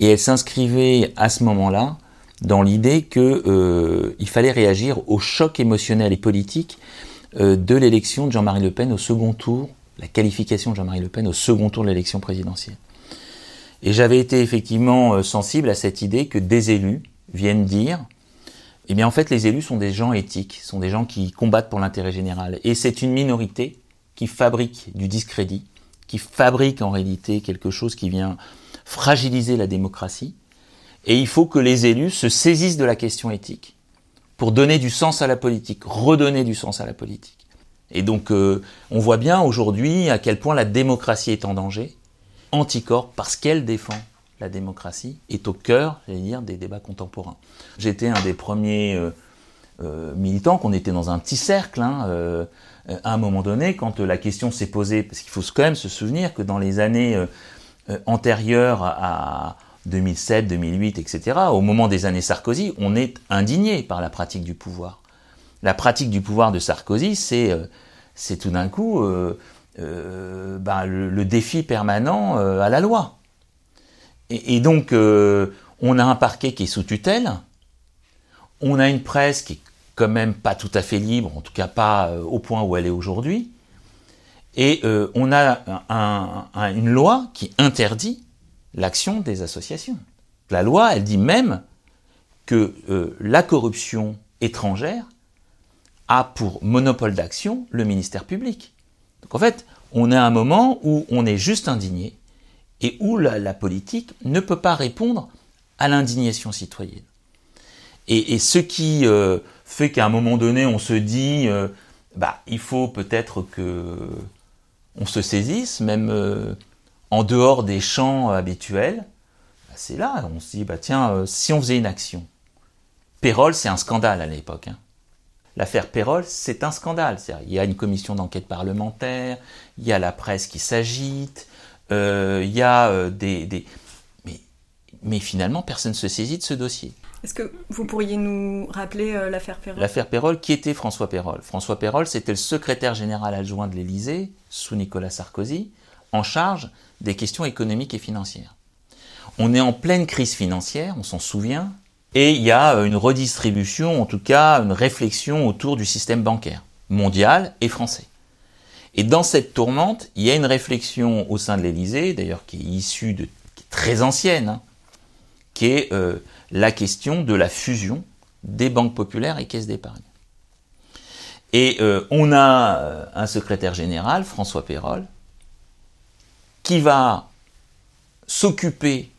et elle s'inscrivait à ce moment-là dans l'idée qu'il fallait réagir au choc émotionnel et politique de l'élection de Jean-Marie Le Pen au second tour la qualification de Jean-Marie Le Pen au second tour de l'élection présidentielle. Et j'avais été effectivement euh, sensible à cette idée que des élus viennent dire, eh bien en fait les élus sont des gens éthiques, sont des gens qui combattent pour l'intérêt général. Et c'est une minorité qui fabrique du discrédit, qui fabrique en réalité quelque chose qui vient fragiliser la démocratie. Et il faut que les élus se saisissent de la question éthique pour donner du sens à la politique, redonner du sens à la politique. Et donc, euh, on voit bien aujourd'hui à quel point la démocratie est en danger. Anticorps, parce qu'elle défend la démocratie, est au cœur, j'allais dire, des débats contemporains. J'étais un des premiers euh, euh, militants, qu'on était dans un petit cercle, hein, à un moment donné, quand la question s'est posée, parce qu'il faut quand même se souvenir que dans les années antérieures à 2007, 2008, etc., au moment des années Sarkozy, on est indigné par la pratique du pouvoir la pratique du pouvoir de Sarkozy, c'est euh, tout d'un coup euh, euh, bah, le, défi permanent à la loi. Et, donc, on a un parquet qui est sous tutelle, on a une presse qui est quand même pas tout à fait libre, en tout cas pas au point où elle est aujourd'hui, et on a une loi qui interdit l'action des associations. La loi, elle dit même que la corruption étrangère a pour monopole d'action le ministère public. Donc en fait, on a un moment où on est juste indigné et où la, politique ne peut pas répondre à l'indignation citoyenne. Et, ce qui euh, fait qu'à un moment donné, on se dit, euh, bah, il faut peut-être que on se saisisse, même euh, en dehors des champs habituels. Bah, c'est là, on se dit, bah tiens, si on faisait une action. Pérol, c'est un scandale à l'époque. Hein. L'affaire Pérol, c'est un scandale. Il y a une commission d'enquête parlementaire, il y a la presse qui s'agite, il y a des, Mais, mais finalement, personne ne se saisit de ce dossier. Est-ce que vous pourriez nous rappeler euh, l'affaire Perrol L'affaire Perrol, qui était François Perrol François Perrol, c'était le secrétaire général adjoint de l'Élysée, sous Nicolas Sarkozy, en charge des questions économiques et financières. On est en pleine crise financière, on s'en souvient, et il y a euh, une redistribution, en tout cas une réflexion autour du système bancaire, mondial et français. Et dans cette tourmente, il y a une réflexion au sein de l'Élysée, d'ailleurs qui est issue de qui est très ancienne, hein, qui est euh, la question de la fusion des banques populaires et caisses d'épargne. Et euh, on a un secrétaire général, François Perrol, qui va s'occuper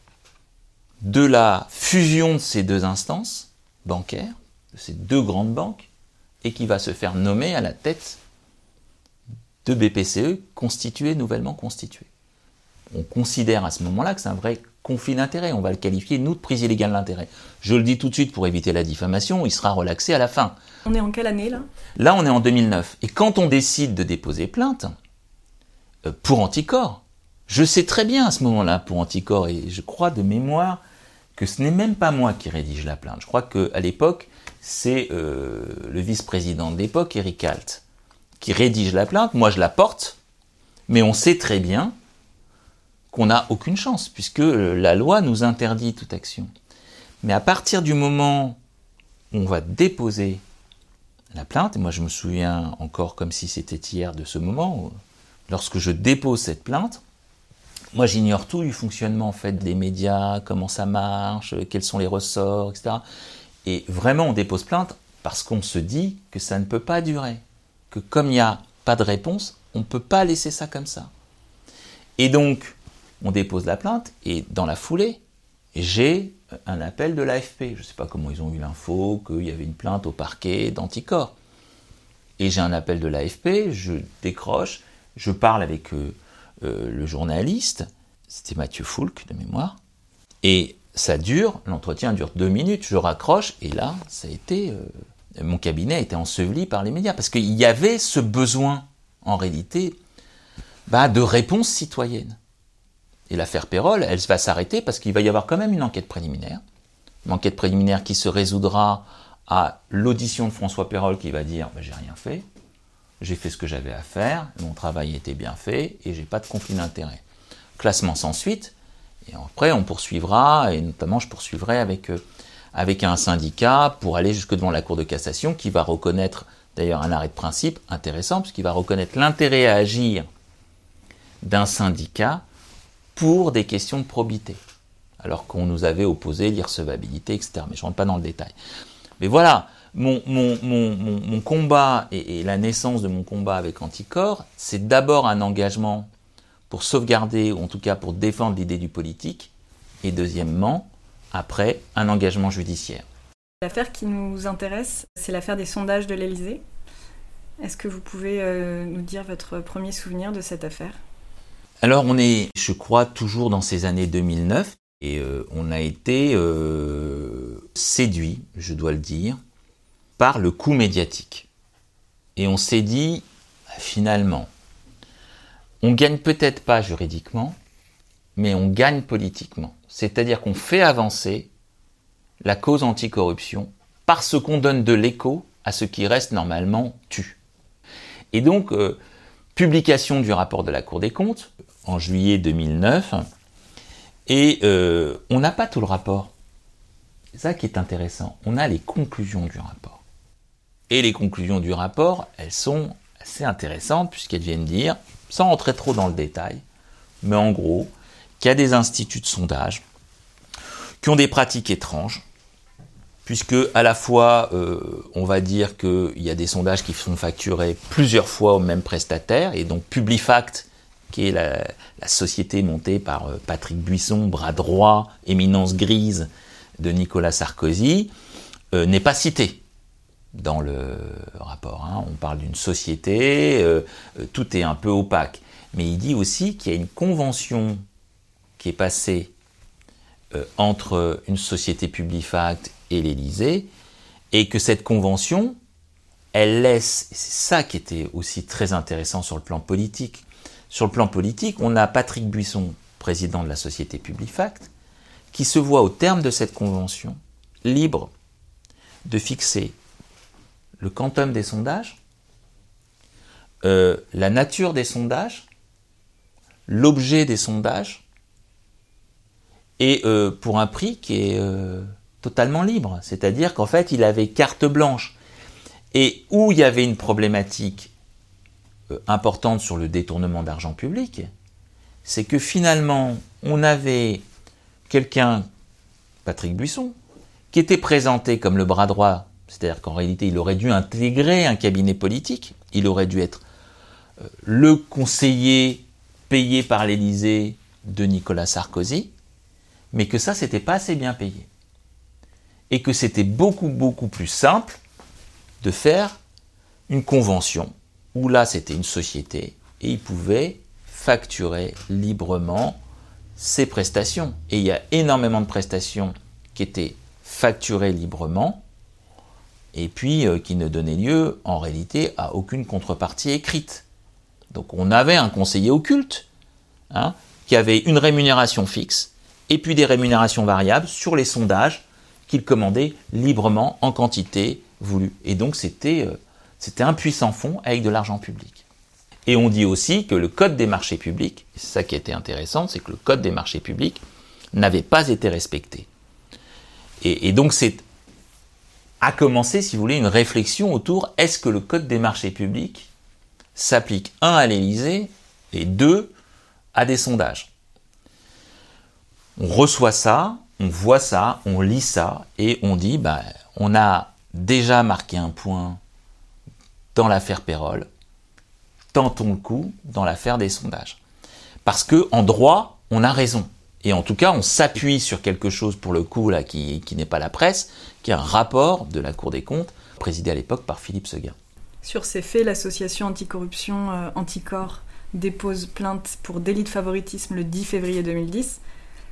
de la fusion de ces deux instances bancaires, de ces deux grandes banques, et qui va se faire nommer à la tête de BPCE constitué, nouvellement constitué. On considère à ce moment-là que c'est un vrai conflit d'intérêt. On va le qualifier, nous, de prise illégale d'intérêt. Je le dis tout de suite pour éviter la diffamation, il sera relaxé à la fin. On est en quelle année là? Là, on est en 2009. Et quand on décide de déposer plainte euh, pour anticorps, je sais très bien à ce moment-là pour anticorps, et je crois de mémoire que ce n'est même pas moi qui rédige la plainte. Je crois qu'à l'époque, c'est euh, le vice-président de l'époque, Eric Alt, qui rédige la plainte. Moi, je la porte, mais on sait très bien qu'on n'a aucune chance, puisque la loi nous interdit toute action. Mais à partir du moment où on va déposer la plainte, et moi je me souviens encore comme si c'était hier de ce moment, lorsque je dépose cette plainte, moi j'ignore tout du fonctionnement en fait des médias, comment ça marche, quels sont les ressorts, etc. Et vraiment on dépose plainte parce qu'on se dit que ça ne peut pas durer, que comme il n'y a pas de réponse, on ne peut pas laisser ça comme ça. Et donc, on dépose la plainte et dans la foulée, j'ai un appel de l'AFP. Je ne sais pas comment ils ont eu l'info qu'il y avait une plainte au parquet d'anticorps. Et j'ai un appel de l'AFP, je décroche, je parle avec euh, euh, le journaliste, c'était Mathieu Foulque de mémoire, et ça dure, l'entretien dure deux minutes, je raccroche, et là, ça a été, euh, mon cabinet a été enseveli par les médias, parce qu'il y avait ce besoin, en réalité, bah, de réponse citoyenne. Et l'affaire Pérol, elle va s'arrêter parce qu'il va y avoir quand même une enquête préliminaire. Une enquête préliminaire qui se résoudra à l'audition de François Pérol qui va dire ben, J'ai rien fait, j'ai fait ce que j'avais à faire, mon travail était bien fait et j'ai pas de conflit d'intérêt. Classement sans suite, et après on poursuivra, et notamment je poursuivrai avec, euh, avec un syndicat pour aller jusque devant la Cour de cassation qui va reconnaître d'ailleurs un arrêt de principe intéressant, puisqu'il va reconnaître l'intérêt à agir d'un syndicat pour des questions de probité, alors qu'on nous avait opposé l'irrecevabilité, etc. Mais je ne rentre pas dans le détail. Mais voilà, mon, mon, combat et, la naissance de mon combat avec Anticor, c'est d'abord un engagement pour sauvegarder, ou en tout cas pour défendre l'idée du politique, et deuxièmement, après, un engagement judiciaire. L'affaire qui nous intéresse, c'est l'affaire des sondages de l'Elysée. Est-ce que vous pouvez euh, nous dire votre premier souvenir de cette affaire? Alors on est, je crois, toujours dans ces années 2009 et euh, on a été euh, séduit, je dois le dire, par le coup médiatique. Et on s'est dit, finalement, on gagne peut-être pas juridiquement, mais on gagne politiquement. C'est-à-dire qu'on fait avancer la cause anticorruption parce qu'on donne de l'écho à ce qui reste normalement tu. Et donc, euh, publication du rapport de la Cour des comptes, en juillet 2009. Et euh, on n'a pas tout le rapport. C'est ça qui est intéressant. On a les conclusions du rapport. Et les conclusions du rapport, elles sont assez intéressantes puisqu'elles viennent dire, sans rentrer trop dans le détail, mais en gros, qu'il y a des instituts de sondage qui ont des pratiques étranges, puisque à la fois, euh, on va dire qu'il y a des sondages qui sont facturés plusieurs fois au même prestataire, et donc Publifact, qui est la, société montée par euh, Patrick Buisson, bras droit, éminence grise de Nicolas Sarkozy, euh, n'est pas cité dans le rapport. Hein. On parle d'une société, tout est un peu opaque. Mais il dit aussi qu'il y a une convention qui est passée entre une société Publifact et l'Élysée, et que cette convention, elle laisse, c'est ça qui était aussi très intéressant sur le plan politique. Sur le plan politique, on a Patrick Buisson, président de la société Publifact, qui se voit au terme de cette convention libre de fixer le quantum des sondages, euh, la nature des sondages, l'objet des sondages, et euh, pour un prix qui est euh, totalement libre. C'est-à-dire qu'en fait, il avait carte blanche. Et où il y avait une problématique importante sur le détournement d'argent public, c'est que finalement, on avait quelqu'un, Patrick Buisson, qui était présenté comme le bras droit, c'est-à-dire qu'en réalité, il aurait dû intégrer un cabinet politique, il aurait dû être euh, le conseiller payé par l'Élysée de Nicolas Sarkozy, mais que ça, c'était pas assez bien payé et que c'était beaucoup beaucoup plus simple de faire une convention où là c'était une société et il pouvait facturer librement ses prestations. Et il y a énormément de prestations qui étaient facturées librement et puis euh, qui ne donnaient lieu en réalité à aucune contrepartie écrite. Donc on avait un conseiller occulte hein, qui avait une rémunération fixe et puis des rémunérations variables sur les sondages qu'il commandait librement en quantité voulue. Et donc c'était euh, un puissant fonds avec de l'argent public. Et on dit aussi que le code des marchés publics, c'est ça qui était intéressant, c'est que le code des marchés publics n'avait pas été respecté. Et, donc c'est à commencer, si vous voulez, une réflexion autour est-ce que le code des marchés publics s'applique un à l'Élysée et deux à des sondages? On reçoit ça, on voit ça, on lit ça, et on dit, bah, on a déjà marqué un point dans l'affaire Pérol, tentons le coup dans l'affaire des sondages. Parce que en droit, on a raison. Et en tout cas, on s'appuie sur quelque chose pour le coup là qui, n'est pas la presse, qui est un rapport de la Cour des comptes, présidé à l'époque par Philippe Seguin. Sur ces faits, l'association anticorruption euh, Anticor dépose plainte pour délit de favoritisme le 10 février 2010.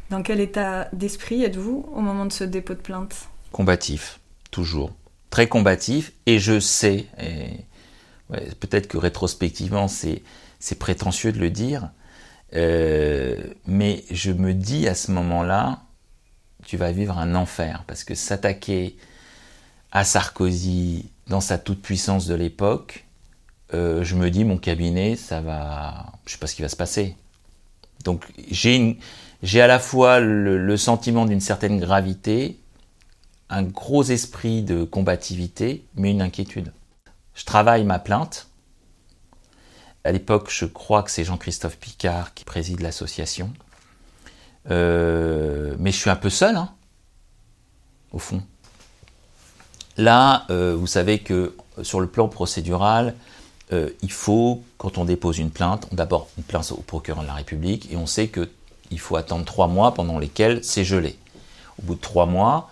Dans quel état d'esprit êtes-vous au moment de ce dépôt de plainte? Combatif, toujours. Très combatif, et je sais, et peut-être que rétrospectivement c'est, prétentieux de le dire, euh, mais je me dis à ce moment-là, tu vas vivre un enfer, parce que s'attaquer à Sarkozy dans sa toute-puissance de l'époque, euh, je me dis, mon cabinet, ça va... Je sais pas ce qui va se passer. Donc j'ai à la fois le, sentiment d'une certaine gravité, un gros esprit de combativité, mais une inquiétude. Je travaille ma plainte. À l'époque, je crois que c'est Jean-Christophe Picard qui préside l'association. Euh, mais je suis un peu seul, hein, au fond. Là, euh, vous savez que sur le plan procédural, euh, il faut, quand on dépose une plainte, d'abord une plainte au procureur de la République, et on sait que il faut attendre trois mois pendant lesquels c'est gelé. Au bout de trois mois,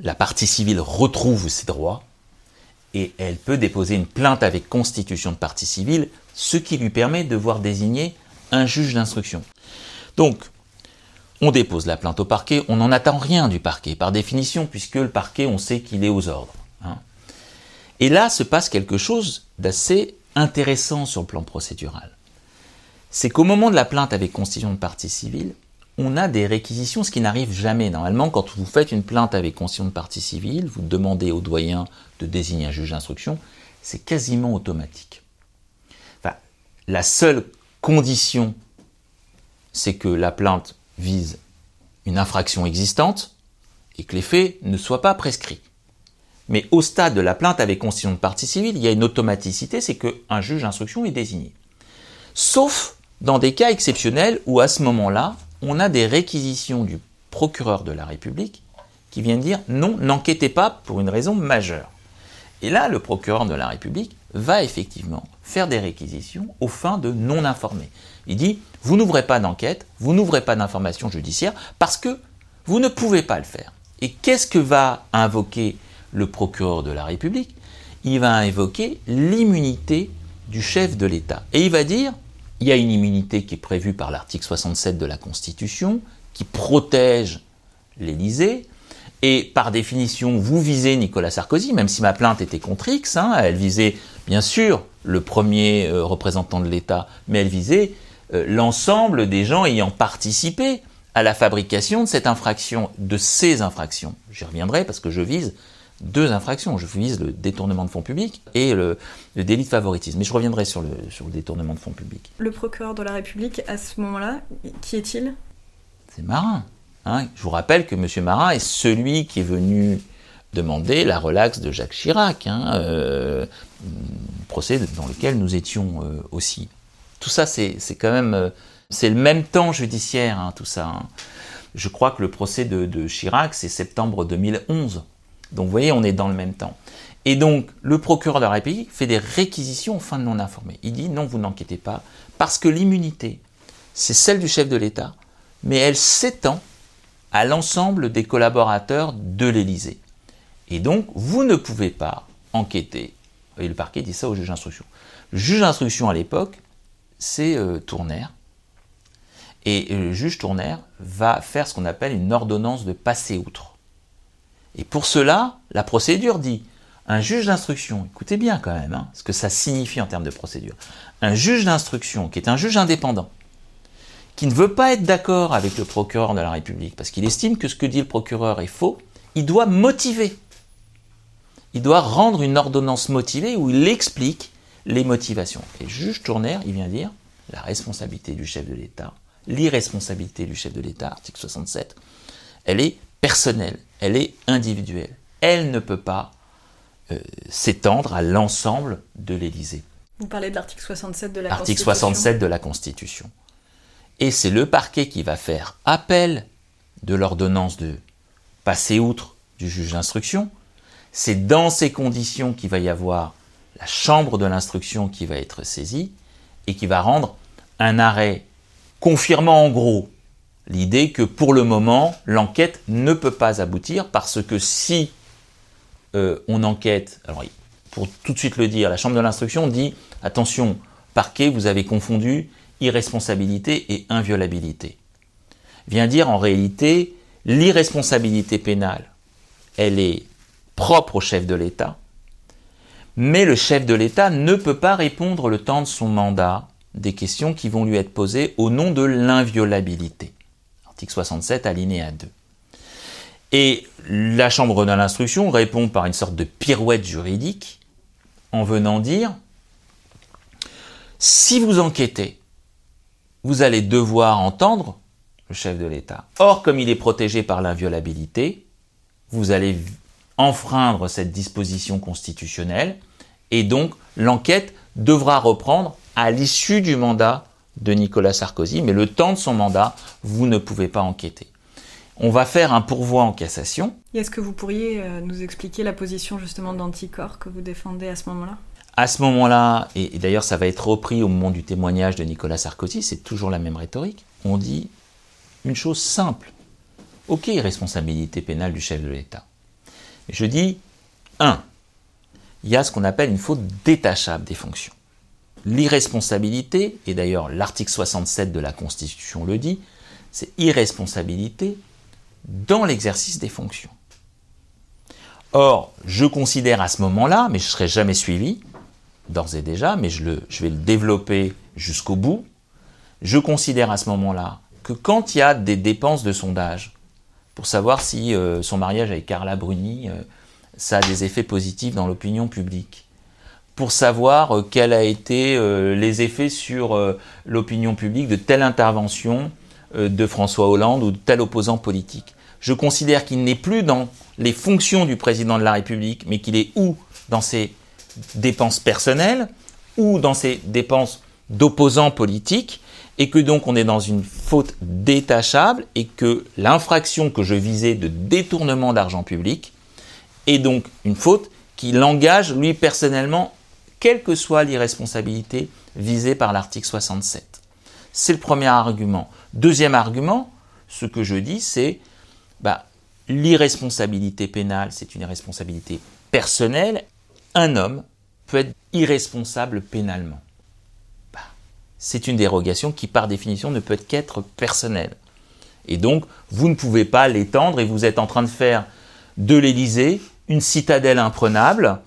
la partie civile retrouve ses droits et elle peut déposer une plainte avec constitution de partie civile, ce qui lui permet de voir désigner un juge d'instruction. Donc, on dépose la plainte au parquet, on n'en attend rien du parquet, par définition, puisque le parquet, on sait qu'il est aux ordres. Hein. Et là se passe quelque chose d'assez intéressant sur le plan procédural c'est qu'au moment de la plainte avec constitution de partie civile, on a des réquisitions, ce qui n'arrive jamais. Normalement, quand vous faites une plainte avec constitution de partie civile, vous demandez au doyen de désigner un juge d'instruction, c'est quasiment automatique. La seule condition, c'est que la plainte vise une infraction existante et que les faits ne soient pas prescrits. Mais au stade de la plainte avec constitution de partie civile, il y a une automaticité, c'est qu'un juge d'instruction est désigné. Sauf dans des cas exceptionnels où à ce moment-là, on a des réquisitions du procureur de la République qui viennent dire non, n'enquêtez pas pour une raison majeure. Et là, le procureur de la République va effectivement faire des réquisitions aux fins de non informer. Il dit, vous n'ouvrez pas d'enquête, vous n'ouvrez pas d'information judiciaire parce que vous ne pouvez pas le faire. Et qu'est-ce que va invoquer le procureur de la République? Il va invoquer l'immunité du chef de l'État. Et il va dire, il y a une immunité qui est prévue par l'article 67 de la Constitution, qui protège l'Élysée, et par définition, vous visez Nicolas Sarkozy, même si ma plainte était contre X, hein, elle visait bien sûr le premier euh, représentant de l'État, mais elle visait euh, l'ensemble des gens ayant participé à la fabrication de cette infraction, de ces infractions. J'y reviendrai parce que je vise deux infractions. Je vise le détournement de fonds publics et le, délit de favoritisme. Mais je reviendrai sur le, sur le détournement de fonds publics. Le procureur de la République, à ce moment-là, qui est-il? C'est Marin. Hein. je vous rappelle que M. Marin est celui qui est venu demander la relaxe de Jacques Chirac, hein, euh, procès dans lequel nous étions euh, aussi. Tout ça, c'est quand même... Euh, c'est le même temps judiciaire, hein, tout ça. Hein. Je crois que le procès de, Chirac, c'est septembre 2011. Donc vous voyez, on est dans le même temps. Et donc, le procureur de la République fait des réquisitions aux fins de non informer. Il dit non, vous n'enquêtez pas, parce que l'immunité, c'est celle du chef de l'État, mais elle s'étend à l'ensemble des collaborateurs de l'Élysée. Et donc, vous ne pouvez pas enquêter. Et le parquet dit ça au juge d'instruction. Le juge d'instruction à l'époque, c'est euh, Tournaire. Et le juge Tournaire va faire ce qu'on appelle une ordonnance de passer outre. Et pour cela, la procédure dit un juge d'instruction, écoutez bien quand même hein, ce que ça signifie en termes de procédure, un juge d'instruction qui est un juge indépendant, qui ne veut pas être d'accord avec le procureur de la République parce qu'il estime que ce que dit le procureur est faux, il doit motiver. Il doit rendre une ordonnance motivée où il explique les motivations. Et le juge Tournaire, il vient dire la responsabilité du chef de l'État, l'irresponsabilité du chef de l'État, article 67, elle est personnelle, elle est individuelle. Elle ne peut pas euh, s'étendre à l'ensemble de l'Élysée. Vous parlez de l'article 67 de la article Constitution. 67 de la Constitution. Et c'est le parquet qui va faire appel de l'ordonnance de passer outre du juge d'instruction. C'est dans ces conditions qu'il va y avoir la chambre de l'instruction qui va être saisie et qui va rendre un arrêt confirmant en gros l'idée que pour le moment, l'enquête ne peut pas aboutir parce que si euh, on enquête, alors pour tout de suite le dire, la chambre de l'instruction dit attention, parquet, vous avez confondu irresponsabilité et inviolabilité. Vient dire en réalité l'irresponsabilité pénale, elle est propre au chef de l'État, mais le chef de l'État ne peut pas répondre le temps de son mandat des questions qui vont lui être posées au nom de l'inviolabilité. Article 67, alinéa 2. Et la Chambre de l'instruction répond par une sorte de pirouette juridique en venant dire si vous enquêtez, vous allez devoir entendre le chef de l'État. Or, comme il est protégé par l'inviolabilité, vous allez enfreindre cette disposition constitutionnelle et donc l'enquête devra reprendre à l'issue du mandat de Nicolas Sarkozy, mais le temps de son mandat, vous ne pouvez pas enquêter. On va faire un pourvoi en cassation. Est-ce que vous pourriez euh, nous expliquer la position justement d'anticorps que vous défendez à ce moment-là? À ce moment-là, et, d'ailleurs ça va être repris au moment du témoignage de Nicolas Sarkozy, c'est toujours la même rhétorique, on dit une chose simple. Ok, responsabilité pénale du chef de l'État. Je dis, un, il y a ce qu'on appelle une faute détachable des fonctions. L'irresponsabilité, et d'ailleurs l'article 67 de la Constitution le dit, c'est irresponsabilité dans l'exercice des fonctions. Or, je considère à ce moment-là, mais je ne serai jamais suivi, d'ores et déjà, mais je, je vais le développer jusqu'au bout, je considère à ce moment-là que quand il y a des dépenses de sondage, pour savoir si euh, son mariage avec Carla Bruni, euh, ça a des effets positifs dans l'opinion publique, pour savoir euh, quels ont été les effets sur l'opinion publique de telle intervention de François Hollande ou de tel opposant politique. Je considère qu'il n'est plus dans les fonctions du président de la République, mais qu'il est ou dans ses dépenses personnelles, ou dans ses dépenses d'opposants politiques, et que donc on est dans une faute détachable et que l'infraction que je visais de détournement d'argent public est donc une faute qui l'engage lui personnellement, quelle que soit l'irresponsabilité visée par l'article 67. C'est le premier argument. Deuxième argument, ce que je dis, c'est bah, l'irresponsabilité pénale, c'est une irresponsabilité personnelle. Un homme peut être irresponsable pénalement. C'est une dérogation qui, par définition, ne peut qu'être personnelle. Et donc, vous ne pouvez pas l'étendre et vous êtes en train de faire de l'Élysée une citadelle imprenable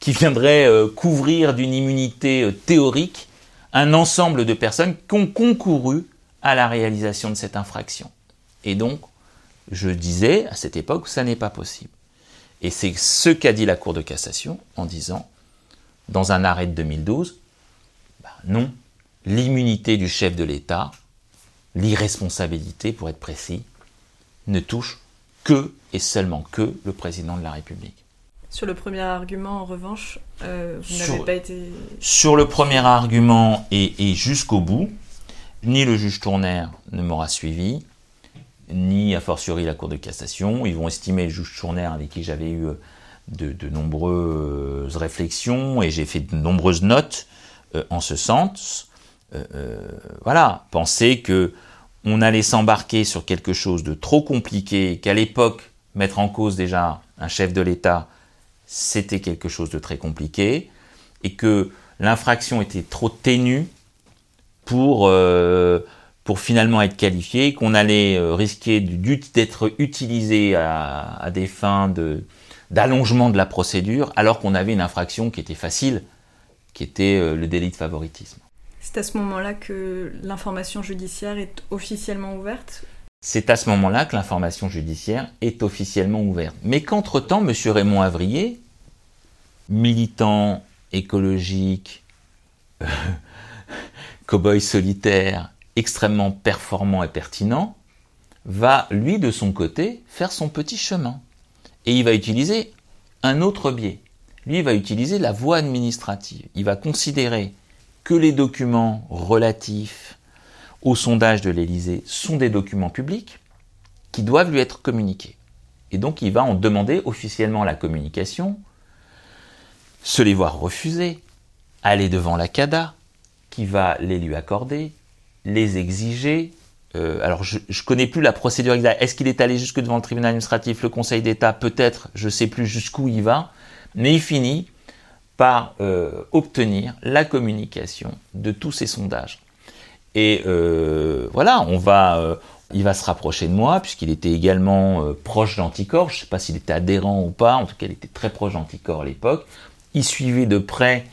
qui viendrait euh, couvrir d'une immunité euh, théorique un ensemble de personnes qui ont concouru à la réalisation de cette infraction. Et donc, je disais à cette époque, ça n'est pas possible. Et c'est ce qu'a dit la Cour de cassation en disant, dans un arrêt de 2012, bah non, l'immunité du chef de l'État, l'irresponsabilité pour être précis, ne touche que et seulement que le président de la République. Sur le premier argument, en revanche, euh, vous n'avez pas été... Sur le premier argument et, jusqu'au bout, ni le juge Tournaire ne m'aura suivi, ni a fortiori la Cour de cassation. Ils vont estimer le juge Tournaire avec qui j'avais eu euh, de, nombreuses réflexions et j'ai fait de nombreuses notes euh, en ce sens. Voilà, penser que on allait s'embarquer sur quelque chose de trop compliqué, qu'à l'époque, mettre en cause déjà un chef de l'État, c'était quelque chose de très compliqué, et que l'infraction était trop ténue pour, euh, finalement être qualifiée, qu'on allait euh, risquer d'être utilisé à, des fins d'allongement de, la procédure, alors qu'on avait une infraction qui était facile, qui était euh, le délit de favoritisme. C'est à ce moment-là que l'information judiciaire est officiellement ouverte C'est à ce moment-là que l'information judiciaire est officiellement ouverte. Mais qu'entre-temps, M. Raymond Avrier, militant, écologique, euh, cow-boy solitaire, extrêmement performant et pertinent, va, lui, de son côté, faire son petit chemin. Et il va utiliser un autre biais. Lui, il va utiliser la voie administrative. Il va considérer que les documents relatifs au sondage de l'Élysée sont des documents publics qui doivent lui être communiqués. Et donc il va en demander officiellement la communication, se les voir refuser, aller devant la CADA, qui va les lui accorder, les exiger. Euh, alors je ne connais plus la procédure exacte. Est-ce qu'il est allé jusque devant le tribunal administratif, le Conseil d'État? Peut-être, je ne sais plus jusqu'où il va. Mais il finit euh, obtenir la communication de tous ces sondages. Et euh, voilà, on va, euh, il va se rapprocher de moi, puisqu'il était également proche d'Anticor. Je ne sais pas s'il était adhérent ou pas, en tout cas, il était très proche d'Anticor à l'époque. Il suivait de près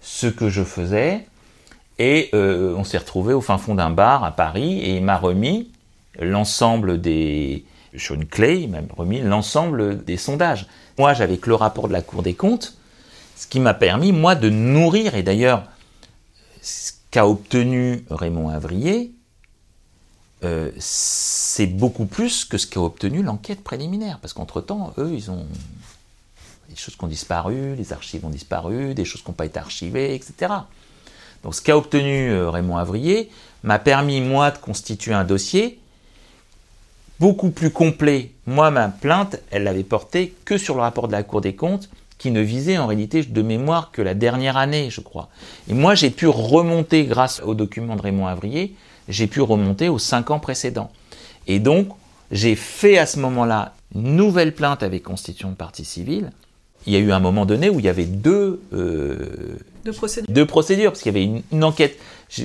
ce que je faisais, et on s'est retrouvé au fin fond d'un bar à Paris, et il m'a remis l'ensemble des. sur une clé, il m'a remis l'ensemble des sondages. Moi, j'avais que le rapport de la Cour des comptes ce qui m'a permis, moi, de nourrir, et d'ailleurs, ce qu'a obtenu Raymond Avrier, euh, c'est beaucoup plus que ce qu'a obtenu l'enquête préliminaire. Parce qu'entre-temps, eux, ils ont des choses qui ont disparu, les archives ont disparu, des choses qui n'ont pas été archivées, etc. Donc ce qu'a obtenu euh, Raymond Avrier m'a permis, moi, de constituer un dossier beaucoup plus complet. Moi, ma plainte, elle l'avait portée que sur le rapport de la Cour des comptes qui ne visait en réalité de mémoire que la dernière année, je crois. Et moi, j'ai pu remonter, grâce au document de Raymond Avrier, j'ai pu remonter aux cinq ans précédents. Et donc, j'ai fait à ce moment-là une nouvelle plainte avec constitution de partie civile. Il y a eu un moment donné où il y avait deux, euh, procédures. deux procédures, parce qu'il y avait une, enquête.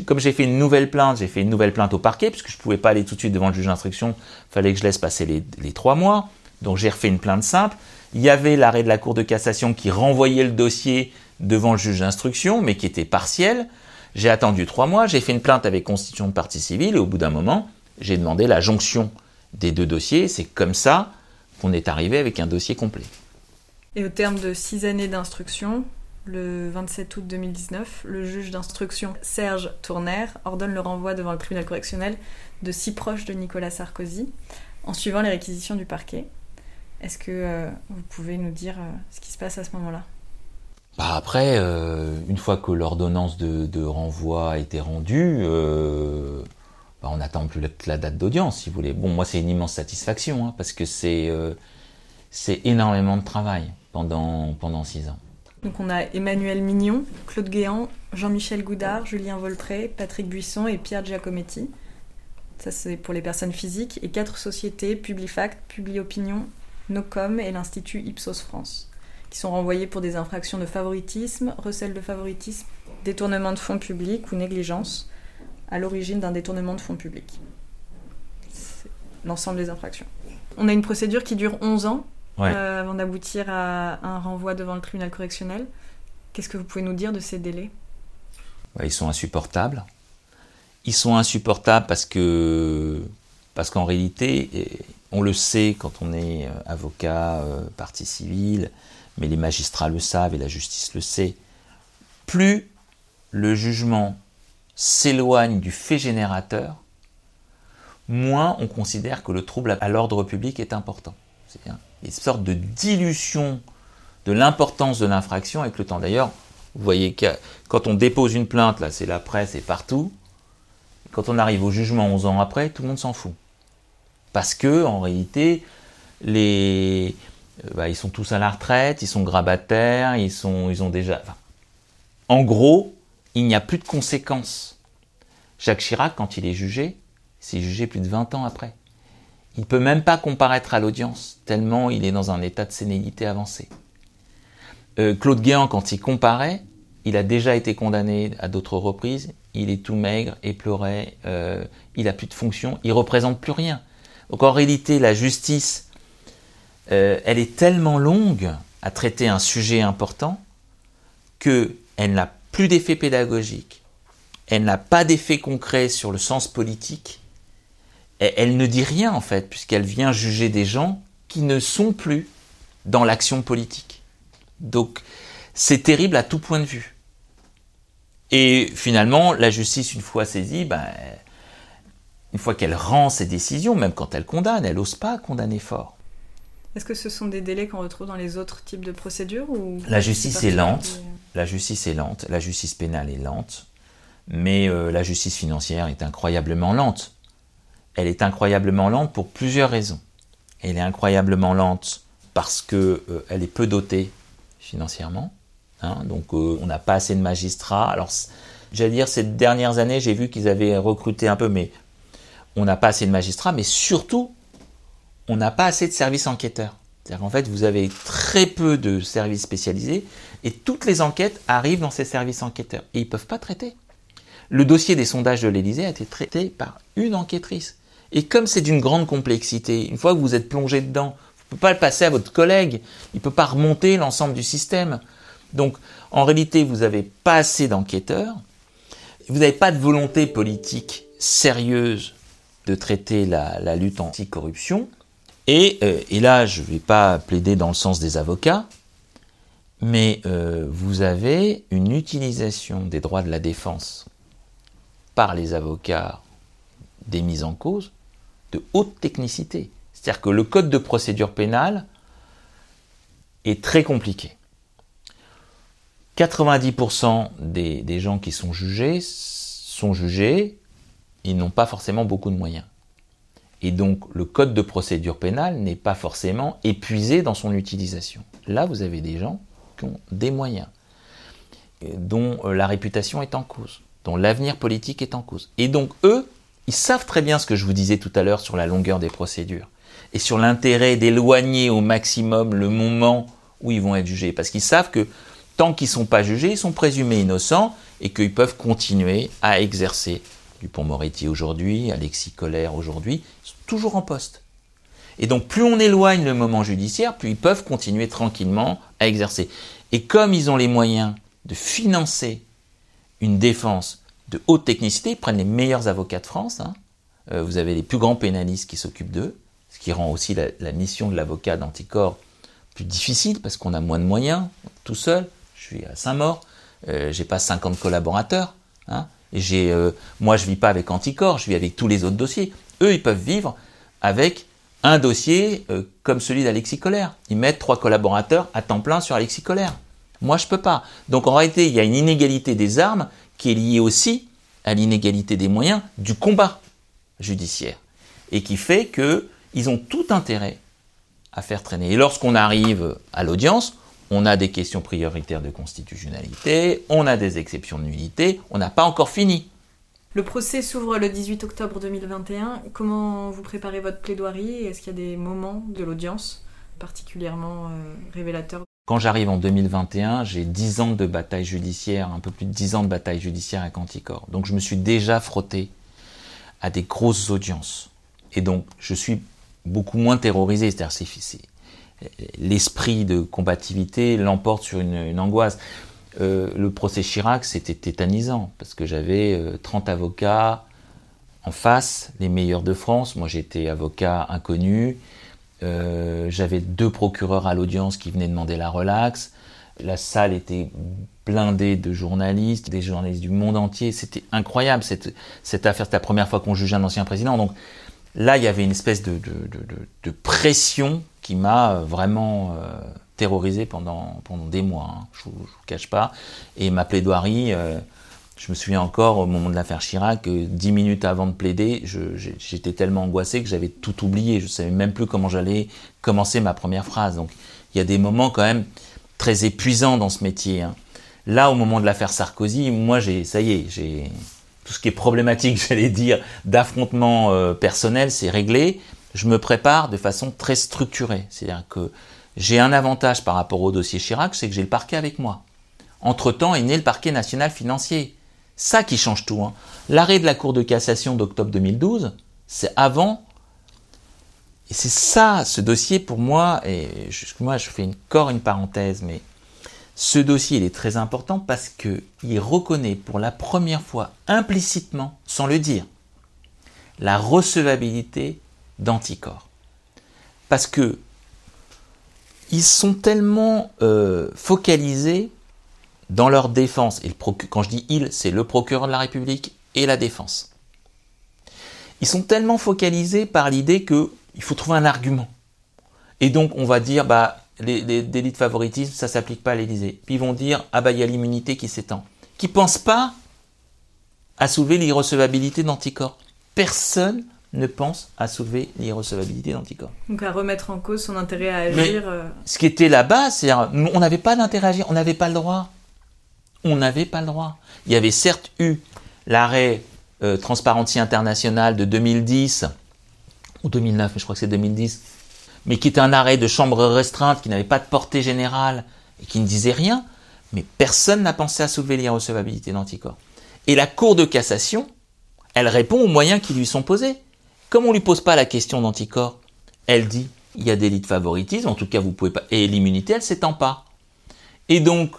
Comme j'ai fait une nouvelle plainte, j'ai fait une nouvelle plainte au parquet, puisque je ne pouvais pas aller tout de suite devant le juge d'instruction, il fallait que je laisse passer les, les trois mois. Donc j'ai refait une plainte simple. Il y avait l'arrêt de la Cour de cassation qui renvoyait le dossier devant le juge d'instruction, mais qui était partiel. J'ai attendu trois mois, j'ai fait une plainte avec constitution de partie civile, et au bout d'un moment, j'ai demandé la jonction des deux dossiers. C'est comme ça qu'on est arrivé avec un dossier complet. Et au terme de six années d'instruction, le 27 août 2019, le juge d'instruction Serge Tournaire ordonne le renvoi devant le tribunal correctionnel de six proches de Nicolas Sarkozy, en suivant les réquisitions du parquet. Est-ce que euh, vous pouvez nous dire euh, ce qui se passe à ce moment-là? Bah après, euh, une fois que l'ordonnance de, renvoi a été rendue, bah on n'attend plus la, date d'audience, si vous voulez. Bon, moi, c'est une immense satisfaction, hein, parce que c'est c'est énormément de travail pendant, pendant six ans. Donc on a Emmanuel Mignon, Claude Guéant, Jean-Michel Goudard, Julien Voltré, Patrick Buisson et Pierre Giacometti. Ça, c'est pour les personnes physiques. Et quatre sociétés, Publifact, Publiopinion, Nocom et l'Institut Ipsos France, qui sont renvoyés pour des infractions de favoritisme, recel de favoritisme, détournement de fonds publics ou négligence à l'origine d'un détournement de fonds publics. C'est l'ensemble des infractions. On a une procédure qui dure 11 ans euh, avant d'aboutir à un renvoi devant le tribunal correctionnel. Qu'est-ce que vous pouvez nous dire de ces délais? Ils sont insupportables ils sont insupportables parce que parce qu'en réalité, on le sait quand on est euh, avocat, euh, partie civile, mais les magistrats le savent et la justice le sait, plus le jugement s'éloigne du fait générateur, moins on considère que le trouble à l'ordre public est important. C'est une sorte de dilution de l'importance de l'infraction avec le temps. D'ailleurs, vous voyez que quand on dépose une plainte, là c'est la presse et partout, quand on arrive au jugement 11 ans après, tout le monde s'en fout. Parce que, en réalité, les, euh, bah, ils sont tous à la retraite, ils sont grabataires, ils, sont, ils ont déjà. en gros, il n'y a plus de conséquences. Jacques Chirac, quand il est jugé, c'est jugé plus de 20 ans après. Il ne peut même pas comparaître à l'audience, tellement il est dans un état de sénilité avancé. Euh, Claude Guéant, quand il comparait, il a déjà été condamné à d'autres reprises, il est tout maigre, éploré, euh, il a plus de fonction, il représente plus rien. Donc en réalité, la justice, euh, elle est tellement longue à traiter un sujet important que elle n'a plus d'effet pédagogique, elle n'a pas d'effet concret sur le sens politique, elle ne dit rien en fait, puisqu'elle vient juger des gens qui ne sont plus dans l'action politique. Donc c'est terrible à tout point de vue. Et finalement, la justice, une fois saisie, ben, une fois qu'elle rend ses décisions, même quand elle condamne, elle n'ose pas condamner fort. Est-ce que ce sont des délais qu'on retrouve dans les autres types de procédures ou La justice est lente. La justice est lente. La justice pénale est lente. Mais euh, la justice financière est incroyablement lente. Elle est incroyablement lente pour plusieurs raisons. Elle est incroyablement lente parce qu'elle euh, est peu dotée financièrement. Hein, donc euh, on n'a pas assez de magistrats. Alors j'allais dire ces dernières années, j'ai vu qu'ils avaient recruté un peu, mais on n'a pas assez de magistrats, mais surtout on n'a pas assez de services enquêteurs. C'est-à-dire qu'en fait vous avez très peu de services spécialisés et toutes les enquêtes arrivent dans ces services enquêteurs et ils ne peuvent pas traiter. Le dossier des sondages de l'Élysée a été traité par une enquêtrice. Et comme c'est d'une grande complexité, une fois que vous êtes plongé dedans, vous ne pouvez pas le passer à votre collègue, il ne peut pas remonter l'ensemble du système. Donc, en réalité, vous n'avez pas assez d'enquêteurs, vous n'avez pas de volonté politique sérieuse de traiter la, lutte anti-corruption. Et, euh, et, là, je ne vais pas plaider dans le sens des avocats, mais euh, vous avez une utilisation des droits de la défense par les avocats des mises en cause de haute technicité. C'est-à-dire que le code de procédure pénale est très compliqué. 90% des, gens qui sont jugés sont jugés, ils n'ont pas forcément beaucoup de moyens. Et donc le code de procédure pénale n'est pas forcément épuisé dans son utilisation. Là, vous avez des gens qui ont des moyens, dont euh, la réputation est en cause, dont l'avenir politique est en cause. Et donc eux, ils savent très bien ce que je vous disais tout à l'heure sur la longueur des procédures et sur l'intérêt d'éloigner au maximum le moment où ils vont être jugés. Parce qu'ils savent que tant qu'ils ne sont pas jugés, ils sont présumés innocents et qu'ils peuvent continuer à exercer. Dupont-Moretti aujourd'hui, Alexis Collère aujourd'hui, sont toujours en poste. Et donc plus on éloigne le moment judiciaire, plus ils peuvent continuer tranquillement à exercer. Et comme ils ont les moyens de financer une défense de haute technicité, ils prennent les meilleurs avocats de France. Hein. Euh, vous avez les plus grands pénalistes qui s'occupent d'eux, ce qui rend aussi la, mission de l'avocat d'anticorps plus difficile parce qu'on a moins de moyens tout seul je suis à Saint-Maur, euh, j'ai pas 50 collaborateurs, hein, j'ai, euh, moi je vis pas avec Anticor, je vis avec tous les autres dossiers. Eux, ils peuvent vivre avec un dossier euh, comme celui d'Alexis Colère. Ils mettent trois collaborateurs à temps plein sur Alexis Colère. Moi, je peux pas. Donc en réalité, il y a une inégalité des armes qui est liée aussi à l'inégalité des moyens du combat judiciaire et qui fait que ils ont tout intérêt à faire traîner. Et lorsqu'on arrive à l'audience, on a des questions prioritaires de constitutionnalité, on a des exceptions de nullité, on n'a pas encore fini. Le procès s'ouvre le 18 octobre 2021. Comment vous préparez votre plaidoirie? Est-ce qu'il y a des moments de l'audience particulièrement euh, révélateurs? Quand j'arrive en 2021, j'ai 10 ans de bataille judiciaire, un peu plus de 10 ans de bataille judiciaire avec Anticor. Donc je me suis déjà frotté à des grosses audiences. Et donc je suis beaucoup moins terrorisé. C'est-à-dire l'esprit de combativité l'emporte sur une angoisse. Euh, le procès Chirac, c'était tétanisant, parce que j'avais 30 euh, avocats en face, les meilleurs de France. Moi, j'étais avocat inconnu. Euh, j'avais deux procureurs à l'audience qui venaient demander la relaxe. La salle était blindée de journalistes, des journalistes du monde entier. C'était incroyable cette, cette affaire. C'était la première fois qu'on jugeait un ancien président. Donc là, il y avait une espèce de, de, pression qui m'a vraiment terrorisé pendant, pendant des mois, hein, je ne vous, cache pas. Et ma plaidoirie, euh, je me souviens encore au moment de l'affaire Chirac, dix minutes avant de plaider, j'étais tellement angoissé que j'avais tout oublié. Je ne savais même plus comment j'allais commencer ma première phrase. Donc il y a des moments quand même très épuisants dans ce métier. Hein. Là, au moment de l'affaire Sarkozy, moi, ça y est, tout ce qui est problématique, j'allais dire, d'affrontement euh, personnel, c'est réglé. Je me prépare de façon très structurée. C'est-à-dire que j'ai un avantage par rapport au dossier Chirac, c'est que j'ai le parquet avec moi. Entre-temps est né le parquet national financier. Ça qui change tout. Hein. L'arrêt de la Cour de cassation d'octobre 2012, c'est avant. Et c'est ça, ce dossier pour moi, et moi je fais encore une parenthèse, mais ce dossier il est très important parce qu'il reconnaît pour la première fois implicitement, sans le dire, la recevabilité d'anticorps. Parce que ils sont tellement euh, focalisés dans leur défense, et quand je dis ils, c'est le procureur de la République et la défense. Ils sont tellement focalisés par l'idée qu'il faut trouver un argument. Et donc on va dire, bah, les, délits de favoritisme, ça s'applique pas à l'Élysée. Puis ils vont dire, ah bah il y a l'immunité qui s'étend. Qui pensent pas à soulever l'irrecevabilité d'anticorps. Personne ne pense à soulever l'irrecevabilité d'anticorps. Donc à remettre en cause son intérêt à agir. Euh. Ce qui était là-bas, c'est on n'avait pas d'intérêt à agir, on n'avait pas le droit. On n'avait pas le droit. Il y avait certes eu l'arrêt euh, Transparency International de 2010 ou 2009, mais je crois que c'est 2010, mais qui était un arrêt de chambre restreinte qui n'avait pas de portée générale et qui ne disait rien, mais personne n'a pensé à soulever l'irrecevabilité d'anticorps. Et la Cour de cassation, elle répond aux moyens qui lui sont posés. Comme on lui pose pas la question d'anticorps, elle dit il y a des lits de favoritisme, en tout cas vous pouvez pas. Et l'immunité, elle s'étend pas. Et donc,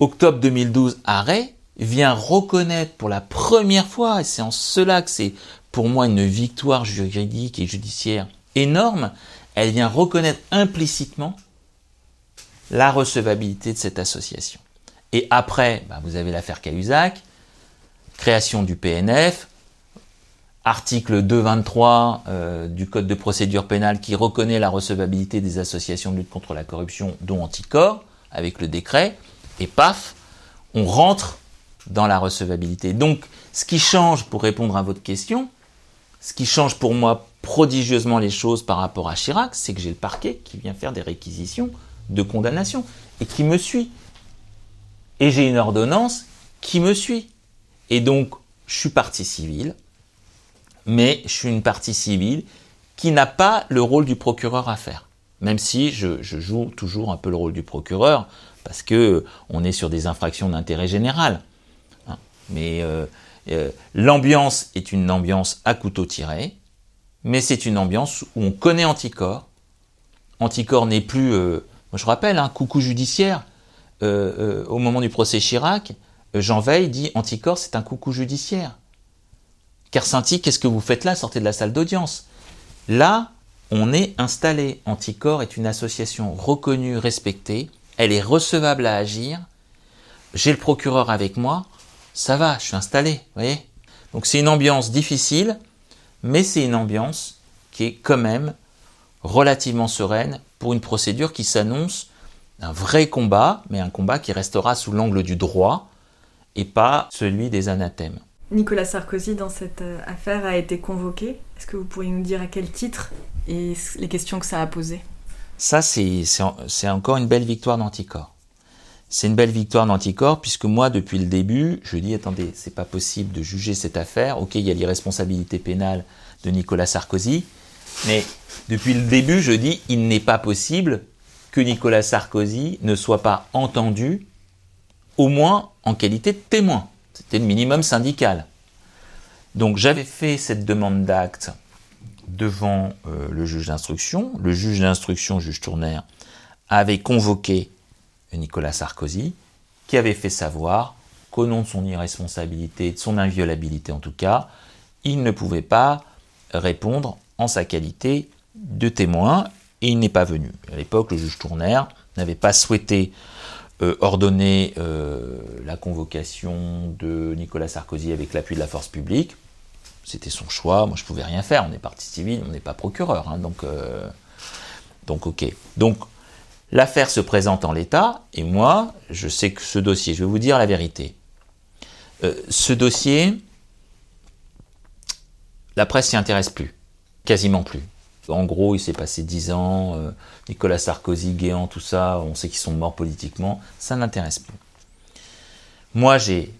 octobre 2012, arrêt vient reconnaître pour la première fois, et c'est en cela que c'est pour moi une victoire juridique et judiciaire énorme, elle vient reconnaître implicitement la recevabilité de cette association. Et après, bah, vous avez l'affaire Cahuzac, création du PNF, article 223 euh, du Code de procédure pénale qui reconnaît la recevabilité des associations de lutte contre la corruption, dont Anticor, avec le décret, et paf, on rentre dans la recevabilité. Donc, ce qui change, pour répondre à votre question, ce qui change pour moi prodigieusement les choses par rapport à Chirac, c'est que j'ai le parquet qui vient faire des réquisitions de condamnation et qui me suit. Et j'ai une ordonnance qui me suit. Et donc, je suis partie civile, mais je suis une partie civile qui n'a pas le rôle du procureur à faire. Même si je, joue toujours un peu le rôle du procureur, parce que on est sur des infractions d'intérêt général. Hein. Mais euh, euh, l'ambiance est une ambiance à couteau tiré, mais c'est une ambiance où on connaît Anticor. Anticor n'est plus, euh, moi je rappelle, un coucou judiciaire. au moment du procès Chirac, Jean Veil dit Anticor c'est un coucou judiciaire. Kersinti, qu'est-ce que vous faites là? Sortez de la salle d'audience. Là, on est installé. Anticor est une association reconnue, respectée. Elle est recevable à agir. J'ai le procureur avec moi. Ça va, je suis installé. voyez? Donc c'est une ambiance difficile, mais c'est une ambiance qui est quand même relativement sereine pour une procédure qui s'annonce Un vrai combat, mais un combat qui restera sous l'angle du droit et pas celui des anathèmes. Nicolas Sarkozy, dans cette euh, affaire, a été convoqué. Est-ce que vous pourriez nous dire à quel titre et les questions que ça a posées? Ça, c'est encore une belle victoire d'anticorps. C'est une belle victoire d'anticorps puisque moi, depuis le début, je dis attendez, c'est pas possible de juger cette affaire. Ok, il y a l'irresponsabilité pénale de Nicolas Sarkozy, mais depuis le début, je dis il n'est pas possible que Nicolas Sarkozy ne soit pas entendu, au moins en qualité de témoin. C'était le minimum syndical. Donc j'avais fait cette demande d'acte devant euh, le juge d'instruction. Le juge d'instruction, juge Tournaire, avait convoqué Nicolas Sarkozy, qui avait fait savoir qu'au nom de son irresponsabilité, de son inviolabilité en tout cas, il ne pouvait pas répondre en sa qualité de témoin et il n'est pas venu. À l'époque, le juge Tournaire n'avait pas souhaité euh, ordonner euh, la convocation de Nicolas Sarkozy avec l'appui de la force publique. C'était son choix, moi je pouvais rien faire, on est parti civil, on n'est pas procureur, hein, donc, euh, donc ok. Donc l'affaire se présente en l'état, et moi je sais que ce dossier, je vais vous dire la vérité, ce dossier, la presse s'y intéresse plus, quasiment plus. En gros, il s'est passé dix ans, euh, Nicolas Sarkozy, Guéant, tout ça, on sait qu'ils sont morts politiquement, ça n'intéresse plus. Moi, j'ai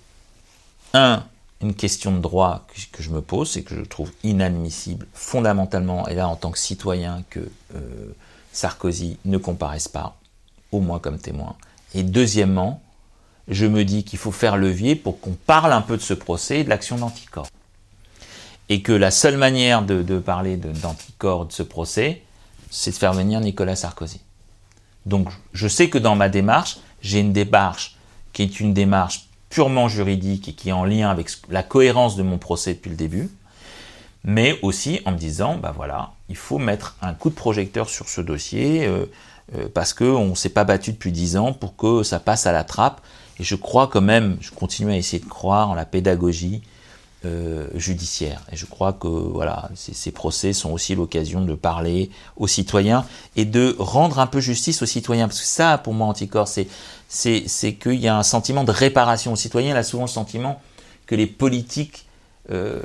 un, une question de droit que, je me pose, et que je trouve inadmissible fondamentalement, et là en tant que citoyen, que euh, Sarkozy ne comparaisse pas, au moins comme témoin. Et deuxièmement, je me dis qu'il faut faire levier pour qu'on parle un peu de ce procès et de l'action d'anticorps et que la seule manière de, parler d'anticorps de, ce procès, c'est de faire venir Nicolas Sarkozy. Donc je sais que dans ma démarche, j'ai une démarche qui est une démarche purement juridique et qui est en lien avec la cohérence de mon procès depuis le début, mais aussi en me disant, bah voilà, il faut mettre un coup de projecteur sur ce dossier euh, euh, parce qu'on ne s'est pas battu depuis dix ans pour que ça passe à la trappe. Et je crois quand même, je continue à essayer de croire en la pédagogie, euh, judiciaire. Et je crois que voilà, ces, procès sont aussi l'occasion de parler aux citoyens et de rendre un peu justice aux citoyens. Parce que ça, pour moi, Anticorps, c'est, qu'il y a un sentiment de réparation aux citoyens. A souvent le sentiment que les politiques, euh,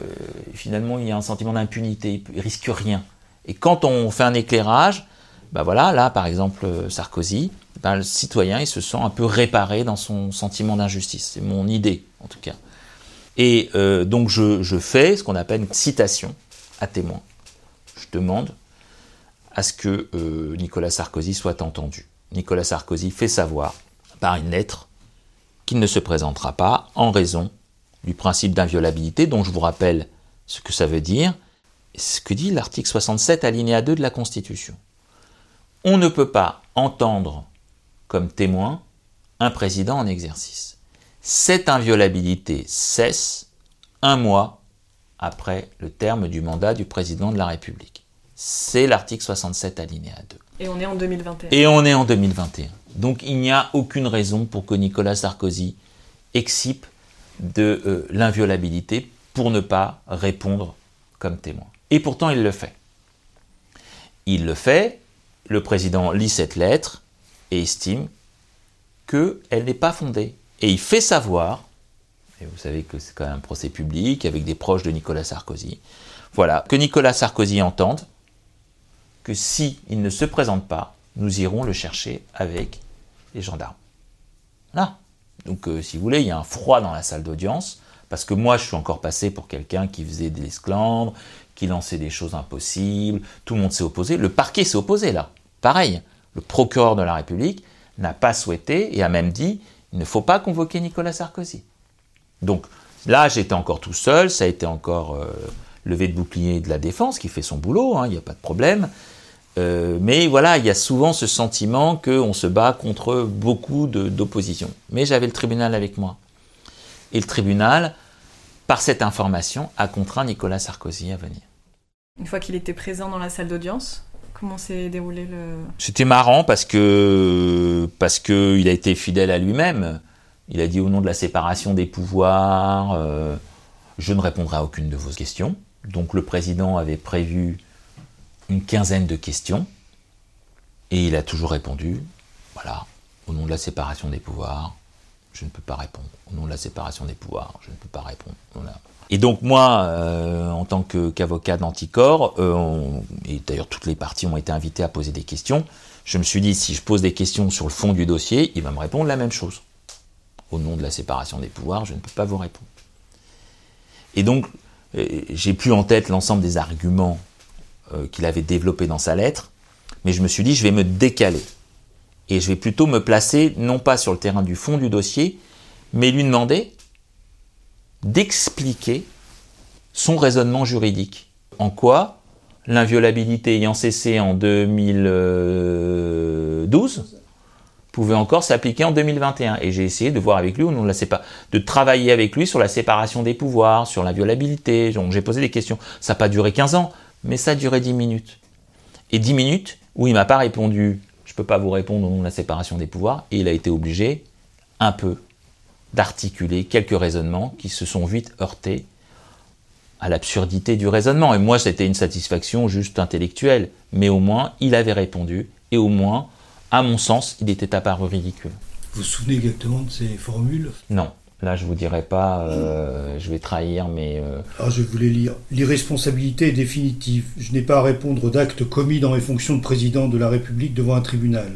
finalement, il y a un sentiment d'impunité, ils risquent rien. Et quand on fait un éclairage, ben voilà, là, par exemple, Sarkozy, ben, le citoyen, il se sent un peu réparé dans son sentiment d'injustice. C'est mon idée, en tout cas. Et euh, donc je, fais ce qu'on appelle une citation à témoin. Je demande à ce que euh, Nicolas Sarkozy soit entendu. Nicolas Sarkozy fait savoir par une lettre qu'il ne se présentera pas en raison du principe d'inviolabilité, dont je vous rappelle ce que ça veut dire, ce que dit l'article 67 alinéa 2 de la Constitution. On ne peut pas entendre comme témoin un président en exercice. Cette inviolabilité cesse un mois après le terme du mandat du président de la République. C'est l'article 67 alinéa 2. Et on est en 2021. Et on est en 2021. Donc il n'y a aucune raison pour que Nicolas Sarkozy excipe de euh, l'inviolabilité pour ne pas répondre comme témoin. Et pourtant il le fait. Il le fait, le président lit cette lettre et estime qu'elle n'est pas fondée. Et il fait savoir, et vous savez que c'est quand même un procès public avec des proches de Nicolas Sarkozy, voilà, que Nicolas Sarkozy entende que si il ne se présente pas, nous irons le chercher avec les gendarmes. Voilà. Donc, euh, si vous voulez, il y a un froid dans la salle d'audience, parce que moi, je suis encore passé pour quelqu'un qui faisait des esclandres, qui lançait des choses impossibles, tout le monde s'est opposé, le parquet s'est opposé là. Pareil, le procureur de la République n'a pas souhaité et a même dit il ne faut pas convoquer Nicolas Sarkozy. Donc là, j'étais encore tout seul, ça a été encore euh, levé de bouclier de la défense qui fait son boulot, hein, il n'y a pas de problème. Euh, mais voilà, il y a souvent ce sentiment qu'on se bat contre beaucoup d'opposition. Mais j'avais le tribunal avec moi. Et le tribunal, par cette information, a contraint Nicolas Sarkozy à venir. Une fois qu'il était présent dans la salle d'audience, Comment s'est déroulé le... C'était marrant parce que parce il a été fidèle à lui-même. Il a dit au nom de la séparation des pouvoirs, euh, je ne répondrai à aucune de vos questions. Donc le président avait prévu une quinzaine de questions et il a toujours répondu, voilà, Au nom de la séparation des pouvoirs, je ne peux pas répondre. Au nom de la séparation des pouvoirs, je ne peux pas répondre. Et donc moi, euh, en tant qu'avocat d'anticorps, euh, et d'ailleurs toutes les parties ont été invitées à poser des questions, je me suis dit, si je pose des questions sur le fond du dossier, il va me répondre la même chose. Au nom de la séparation des pouvoirs, je ne peux pas vous répondre. Et donc, euh, j'ai plus en tête l'ensemble des arguments qu'il avait développés dans sa lettre, mais je me suis dit, je vais me décaler. Et je vais plutôt me placer, non pas sur le terrain du fond du dossier, mais lui demander d'expliquer son raisonnement juridique. En quoi l'inviolabilité ayant cessé en 2012 pouvait encore s'appliquer en 2021. Et j'ai essayé de voir avec lui, ou non, la pas, de travailler avec lui sur la séparation des pouvoirs, sur l'inviolabilité. Donc j'ai posé des questions. Ça n'a pas duré 15 ans, mais ça a duré 10 minutes. Et 10 minutes où il m'a pas répondu, je ne peux pas vous répondre au nom de la séparation des pouvoirs, et il a été obligé, un peu, d'articuler quelques raisonnements qui se sont vite heurtés à l'absurdité du raisonnement. Et moi, c'était une satisfaction juste intellectuelle. Mais au moins, il avait répondu, et au moins, à mon sens, il était apparu ridicule. Vous vous souvenez exactement de ces formules? Non. Là, je vous dirai pas, euh, je vais trahir, mais... Euh... Ah, je voulais lire. L'irresponsabilité est définitive. Je n'ai pas à répondre d'actes commis dans mes fonctions de président de la République devant un tribunal.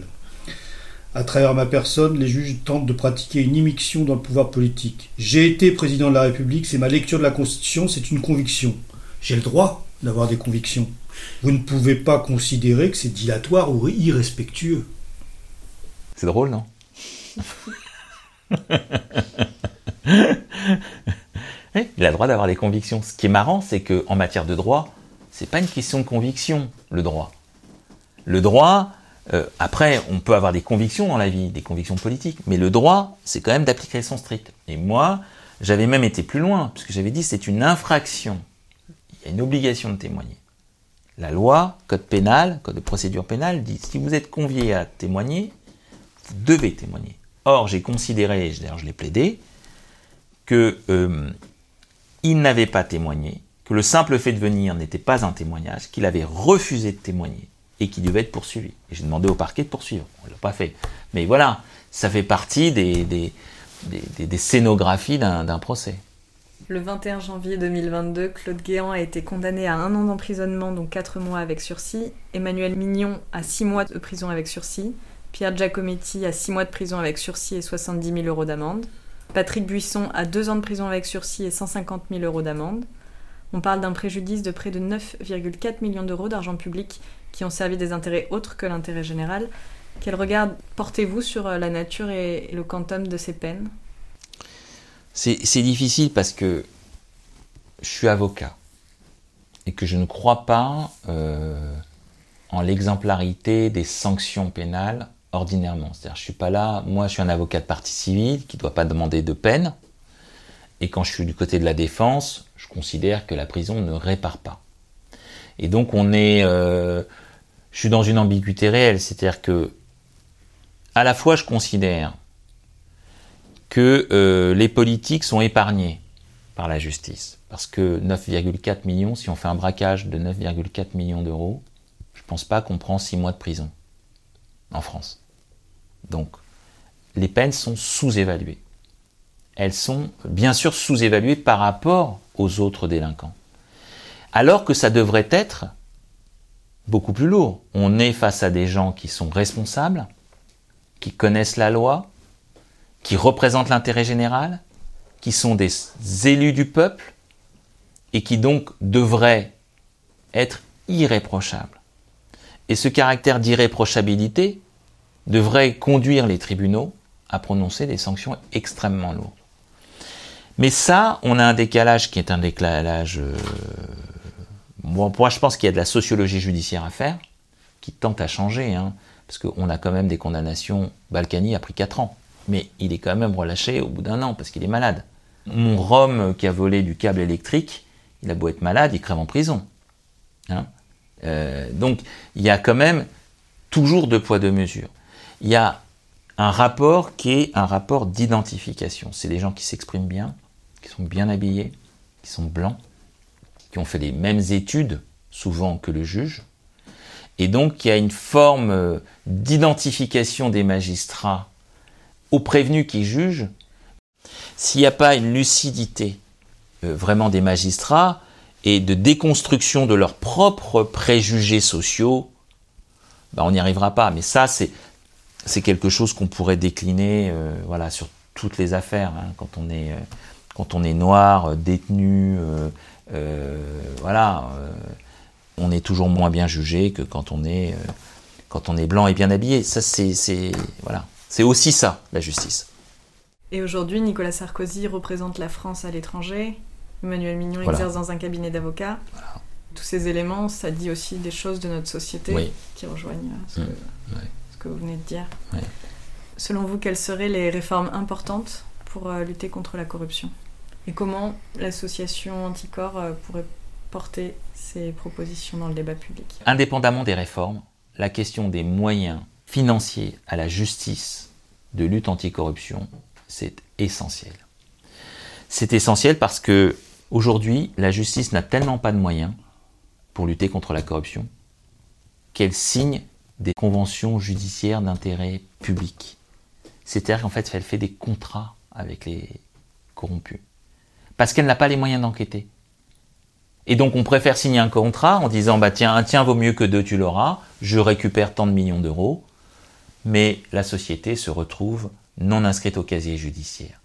À travers ma personne, les juges tentent de pratiquer une immixtion dans le pouvoir politique. J'ai été président de la République, c'est ma lecture de la Constitution, c'est une conviction. J'ai le droit d'avoir des convictions. Vous ne pouvez pas considérer que c'est dilatoire ou irrespectueux. C'est drôle, non? Il a le droit d'avoir des convictions. Ce qui est marrant, c'est qu'en matière de droit, c'est pas une question de conviction, le droit. Le droit, euh, après, on peut avoir des convictions dans la vie, des convictions politiques, mais le droit, c'est quand même d'application stricte. Et moi, j'avais même été plus loin, parce que j'avais dit c'est une infraction. Il y a une obligation de témoigner. La loi, code pénal, code de procédure pénale, dit si vous êtes convié à témoigner, vous devez témoigner. Or, j'ai considéré, d'ailleurs je l'ai plaidé, qu'il euh, n'avait pas témoigné, que le simple fait de venir n'était pas un témoignage, qu'il avait refusé de témoigner et qui devait être poursuivi. Et j'ai demandé au parquet de poursuivre. On ne l'a pas fait. Mais voilà, ça fait partie des, des, des, scénographies d'un procès. Le 21 janvier 2022, Claude Guéant a été condamné à un an d'emprisonnement, dont 4 mois avec sursis. Emmanuel Mignon à 6 mois de prison avec sursis. Pierre Giacometti à 6 mois de prison avec sursis et 70 000 euros d'amende. Patrick Buisson à 2 ans de prison avec sursis et 150 000 euros d'amende. On parle d'un préjudice de près de 9,4 millions d'euros d'argent public qui ont servi des intérêts autres que l'intérêt général. Quel regard portez-vous sur euh, la nature et le quantum de ces peines? C'est difficile parce que je suis avocat et que je ne crois pas euh, en l'exemplarité des sanctions pénales ordinairement. C'est-à-dire, je suis pas là, moi je suis un avocat de partie civile qui ne doit pas demander de peine, et quand je suis du côté de la défense, je considère que la prison ne répare pas. Et donc on est, euh, je suis dans une ambiguïté réelle, c'est-à-dire que à la fois je considère que euh, les politiques sont épargnés par la justice, parce que 9,4 millions, si on fait un braquage de 9,4 millions d'euros, je ne pense pas qu'on prend 6 mois de prison en France. Donc les peines sont sous-évaluées. Elles sont bien sûr sous-évaluées par rapport aux autres délinquants alors que ça devrait être beaucoup plus lourd. On est face à des gens qui sont responsables, qui connaissent la loi, qui représentent l'intérêt général, qui sont des élus du peuple et qui donc devraient être irréprochables. Et ce caractère d'irréprochabilité devrait conduire les tribunaux à prononcer des sanctions extrêmement lourdes. Mais ça, on a un décalage qui est un décalage euh, moi, je pense qu'il y a de la sociologie judiciaire à faire, qui tente à changer, hein, parce qu'on a quand même des condamnations. Balkany a pris 4 ans, mais il est quand même relâché au bout d'un an, parce qu'il est malade. Mon Rome qui a volé du câble électrique, il a beau être malade, il crève en prison. Hein. Euh, donc, il y a quand même toujours deux poids, deux mesures. Il y a un rapport qui est un rapport d'identification. C'est des gens qui s'expriment bien, qui sont bien habillés, qui sont blancs, qui ont fait les mêmes études souvent que le juge. Et donc il y a une forme euh, d'identification des magistrats aux prévenus qui jugent, s'il n'y a pas une lucidité euh, vraiment des magistrats et de déconstruction de leurs propres préjugés sociaux, ben on n'y arrivera pas. Mais ça, c'est c'est quelque chose qu'on pourrait décliner, euh, voilà, sur toutes les affaires. Hein, quand on est quand on est noir, détenu, voilà, on est toujours moins bien jugé que quand on est quand on est blanc et bien habillé. Ça, c'est voilà, c'est aussi ça la justice. Et aujourd'hui, Nicolas Sarkozy représente la France à l'étranger. Emmanuel Mignon exerce dans un cabinet d'avocats. Tous ces éléments, ça dit aussi des choses de notre société qui rejoignent euh, mmh. ce, que, vous venez de dire. Selon vous, quelles seraient les réformes importantes pour euh, lutter contre la corruption? Et comment l'association Anticor euh, pourrait porter ces propositions dans le débat public? Indépendamment des réformes, la question des moyens financiers à la justice de lutte anticorruption, c'est essentiel. C'est essentiel parce que Aujourd'hui, la justice n'a tellement pas de moyens pour lutter contre la corruption qu'elle signe des conventions judiciaires d'intérêt public. C'est-à-dire qu'en fait, elle fait des contrats avec les corrompus. Parce qu'elle n'a pas les moyens d'enquêter. Et donc on préfère signer un contrat en disant bah tiens, un tien vaut mieux que deux, tu l'auras, je récupère tant de millions d'euros, mais la société se retrouve non inscrite au casier judiciaire.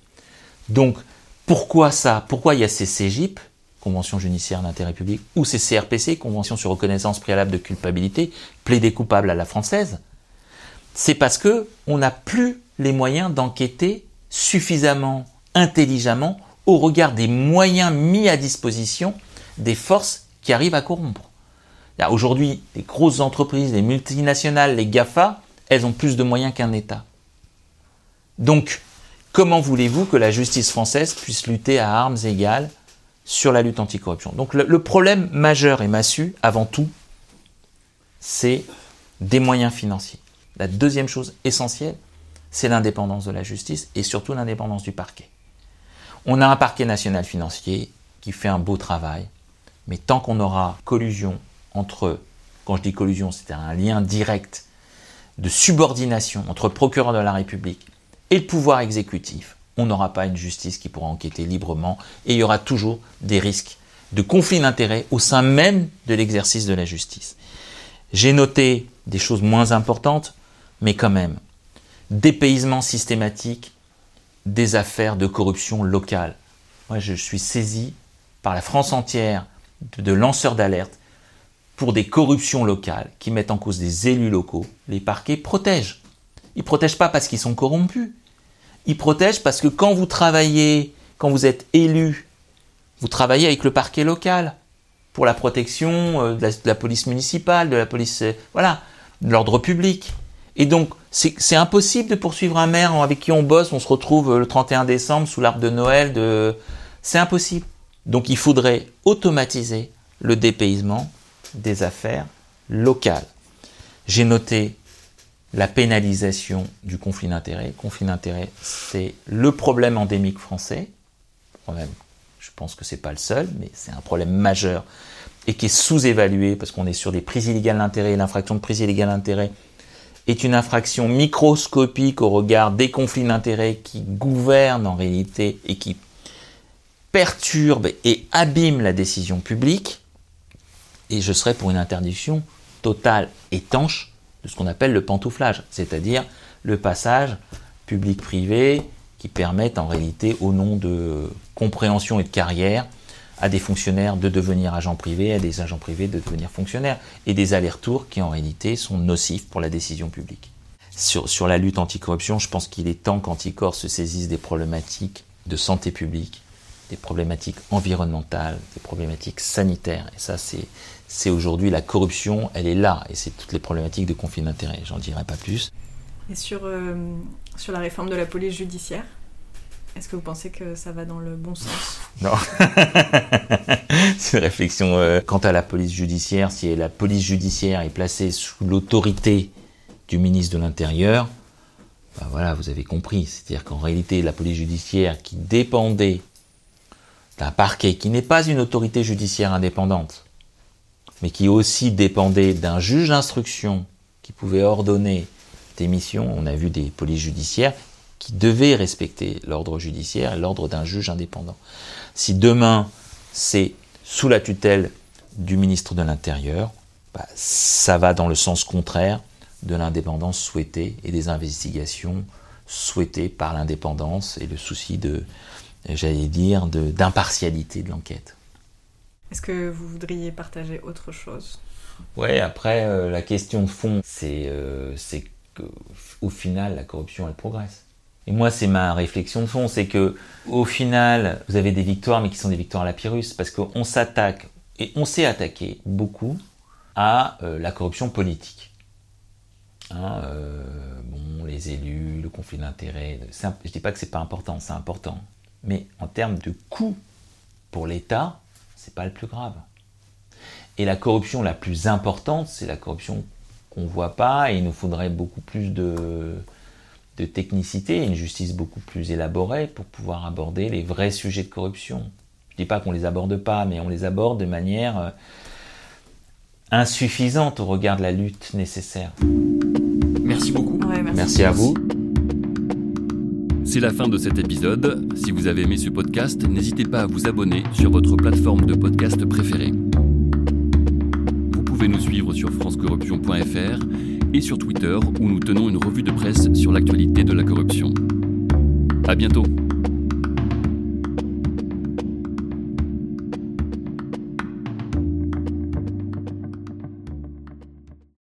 Donc pourquoi ça? Pourquoi il y a ces CGIP, Convention judiciaire d'intérêt public, ou ces CRPC, Convention sur reconnaissance préalable de culpabilité, plaidé coupable à la française? C'est parce que on n'a plus les moyens d'enquêter suffisamment intelligemment au regard des moyens mis à disposition des forces qui arrivent à corrompre. Aujourd'hui, les grosses entreprises, les multinationales, les GAFA, elles ont plus de moyens qu'un État. Donc, Comment voulez-vous que la justice française puisse lutter à armes égales sur la lutte anticorruption? Donc le, problème majeur et massu, avant tout, c'est des moyens financiers. La deuxième chose essentielle, c'est l'indépendance de la justice et surtout l'indépendance du parquet. On a un parquet national financier qui fait un beau travail, mais tant qu'on aura collusion entre, quand je dis collusion, c'est un lien direct de subordination entre procureur de la République et le pouvoir exécutif, on n'aura pas une justice qui pourra enquêter librement et il y aura toujours des risques de conflit d'intérêts au sein même de l'exercice de la justice. J'ai noté des choses moins importantes, mais quand même, dépaysement systématique des affaires de corruption locale. Moi, je suis saisi par la France entière de lanceurs d'alerte pour des corruptions locales qui mettent en cause des élus locaux. Les parquets protègent. Ils protègent pas parce qu'ils sont corrompus. Ils protègent parce que quand vous travaillez, quand vous êtes élu, vous travaillez avec le parquet local pour la protection euh, de la, police municipale, de la police, euh, voilà, de l'ordre public. Et donc, c'est impossible de poursuivre un maire avec qui on bosse, on se retrouve euh, le 31 décembre sous l'arbre de Noël, c'est impossible. Donc il faudrait automatiser le dépaysement des affaires locales. J'ai noté la pénalisation du conflit d'intérêts. Conflit d'intérêts, c'est le problème endémique français. je pense que c'est pas le seul, mais c'est un problème majeur et qui est sous-évalué parce qu'on est sur des prises illégales d'intérêt. L'infraction de prise illégale d'intérêt est une infraction microscopique au regard des conflits d'intérêts qui gouvernent en réalité et qui perturbent et abîment la décision publique. Et je serais pour une interdiction totale, étanche, de ce qu'on appelle le pantouflage, c'est-à-dire le passage public-privé qui permettent en réalité, au nom de compréhension et de carrière, à des fonctionnaires de devenir agents privés, à des agents privés de devenir fonctionnaires, et des allers-retours qui en réalité sont nocifs pour la décision publique. Sur, la lutte anticorruption, je pense qu'il est temps qu'Anticor se saisisse des problématiques de santé publique, des problématiques environnementales, des problématiques sanitaires. Et ça, c'est c'est aujourd'hui la corruption, elle est là, et c'est toutes les problématiques de conflit d'intérêts, j'en dirai pas plus. Et sur, euh, sur la réforme de la police judiciaire, est-ce que vous pensez que ça va dans le bon sens? Non. c'est une réflexion. Euh, quant à la police judiciaire, si la police judiciaire est placée sous l'autorité du ministre de l'Intérieur, ben voilà, vous avez compris. C'est-à-dire qu'en réalité, la police judiciaire qui dépendait d'un parquet, qui n'est pas une autorité judiciaire indépendante, mais qui aussi dépendait d'un juge d'instruction qui pouvait ordonner des missions. On a vu des polices judiciaires qui devait respecter l'ordre judiciaire et l'ordre d'un juge indépendant. Si demain c'est sous la tutelle du ministre de l'Intérieur, bah, ça va dans le sens contraire de l'indépendance souhaitée et des investigations souhaitées par l'indépendance et le souci de, j'allais dire, d'impartialité de, l'enquête. Est-ce que vous voudriez partager autre chose? Ouais, après, euh, la question de fond, c'est euh, qu'au final, la corruption, elle progresse. Et moi, c'est ma réflexion de fond, c'est que au final, vous avez des victoires, mais qui sont des victoires à la Pyrrhus, parce qu'on s'attaque, et on s'est attaqué beaucoup à euh, la corruption politique. Hein, bon, les élus, le conflit d'intérêts, je ne dis pas que c'est pas important, c'est important. Mais en termes de coût pour l'État, c'est pas le plus grave. Et la corruption la plus importante, c'est la corruption qu'on voit pas, et il nous faudrait beaucoup plus de, de technicité, une justice beaucoup plus élaborée pour pouvoir aborder les vrais sujets de corruption. Je ne dis pas qu'on ne les aborde pas, mais on les aborde de manière euh, insuffisante au regard de la lutte nécessaire. Merci beaucoup. merci à vous. C'est la fin de cet épisode. Si vous avez aimé ce podcast, n'hésitez pas à vous abonner sur votre plateforme de podcast préférée. Vous pouvez nous suivre sur francecorruption.fr et sur Twitter où nous tenons une revue de presse sur l'actualité de la corruption. À bientôt.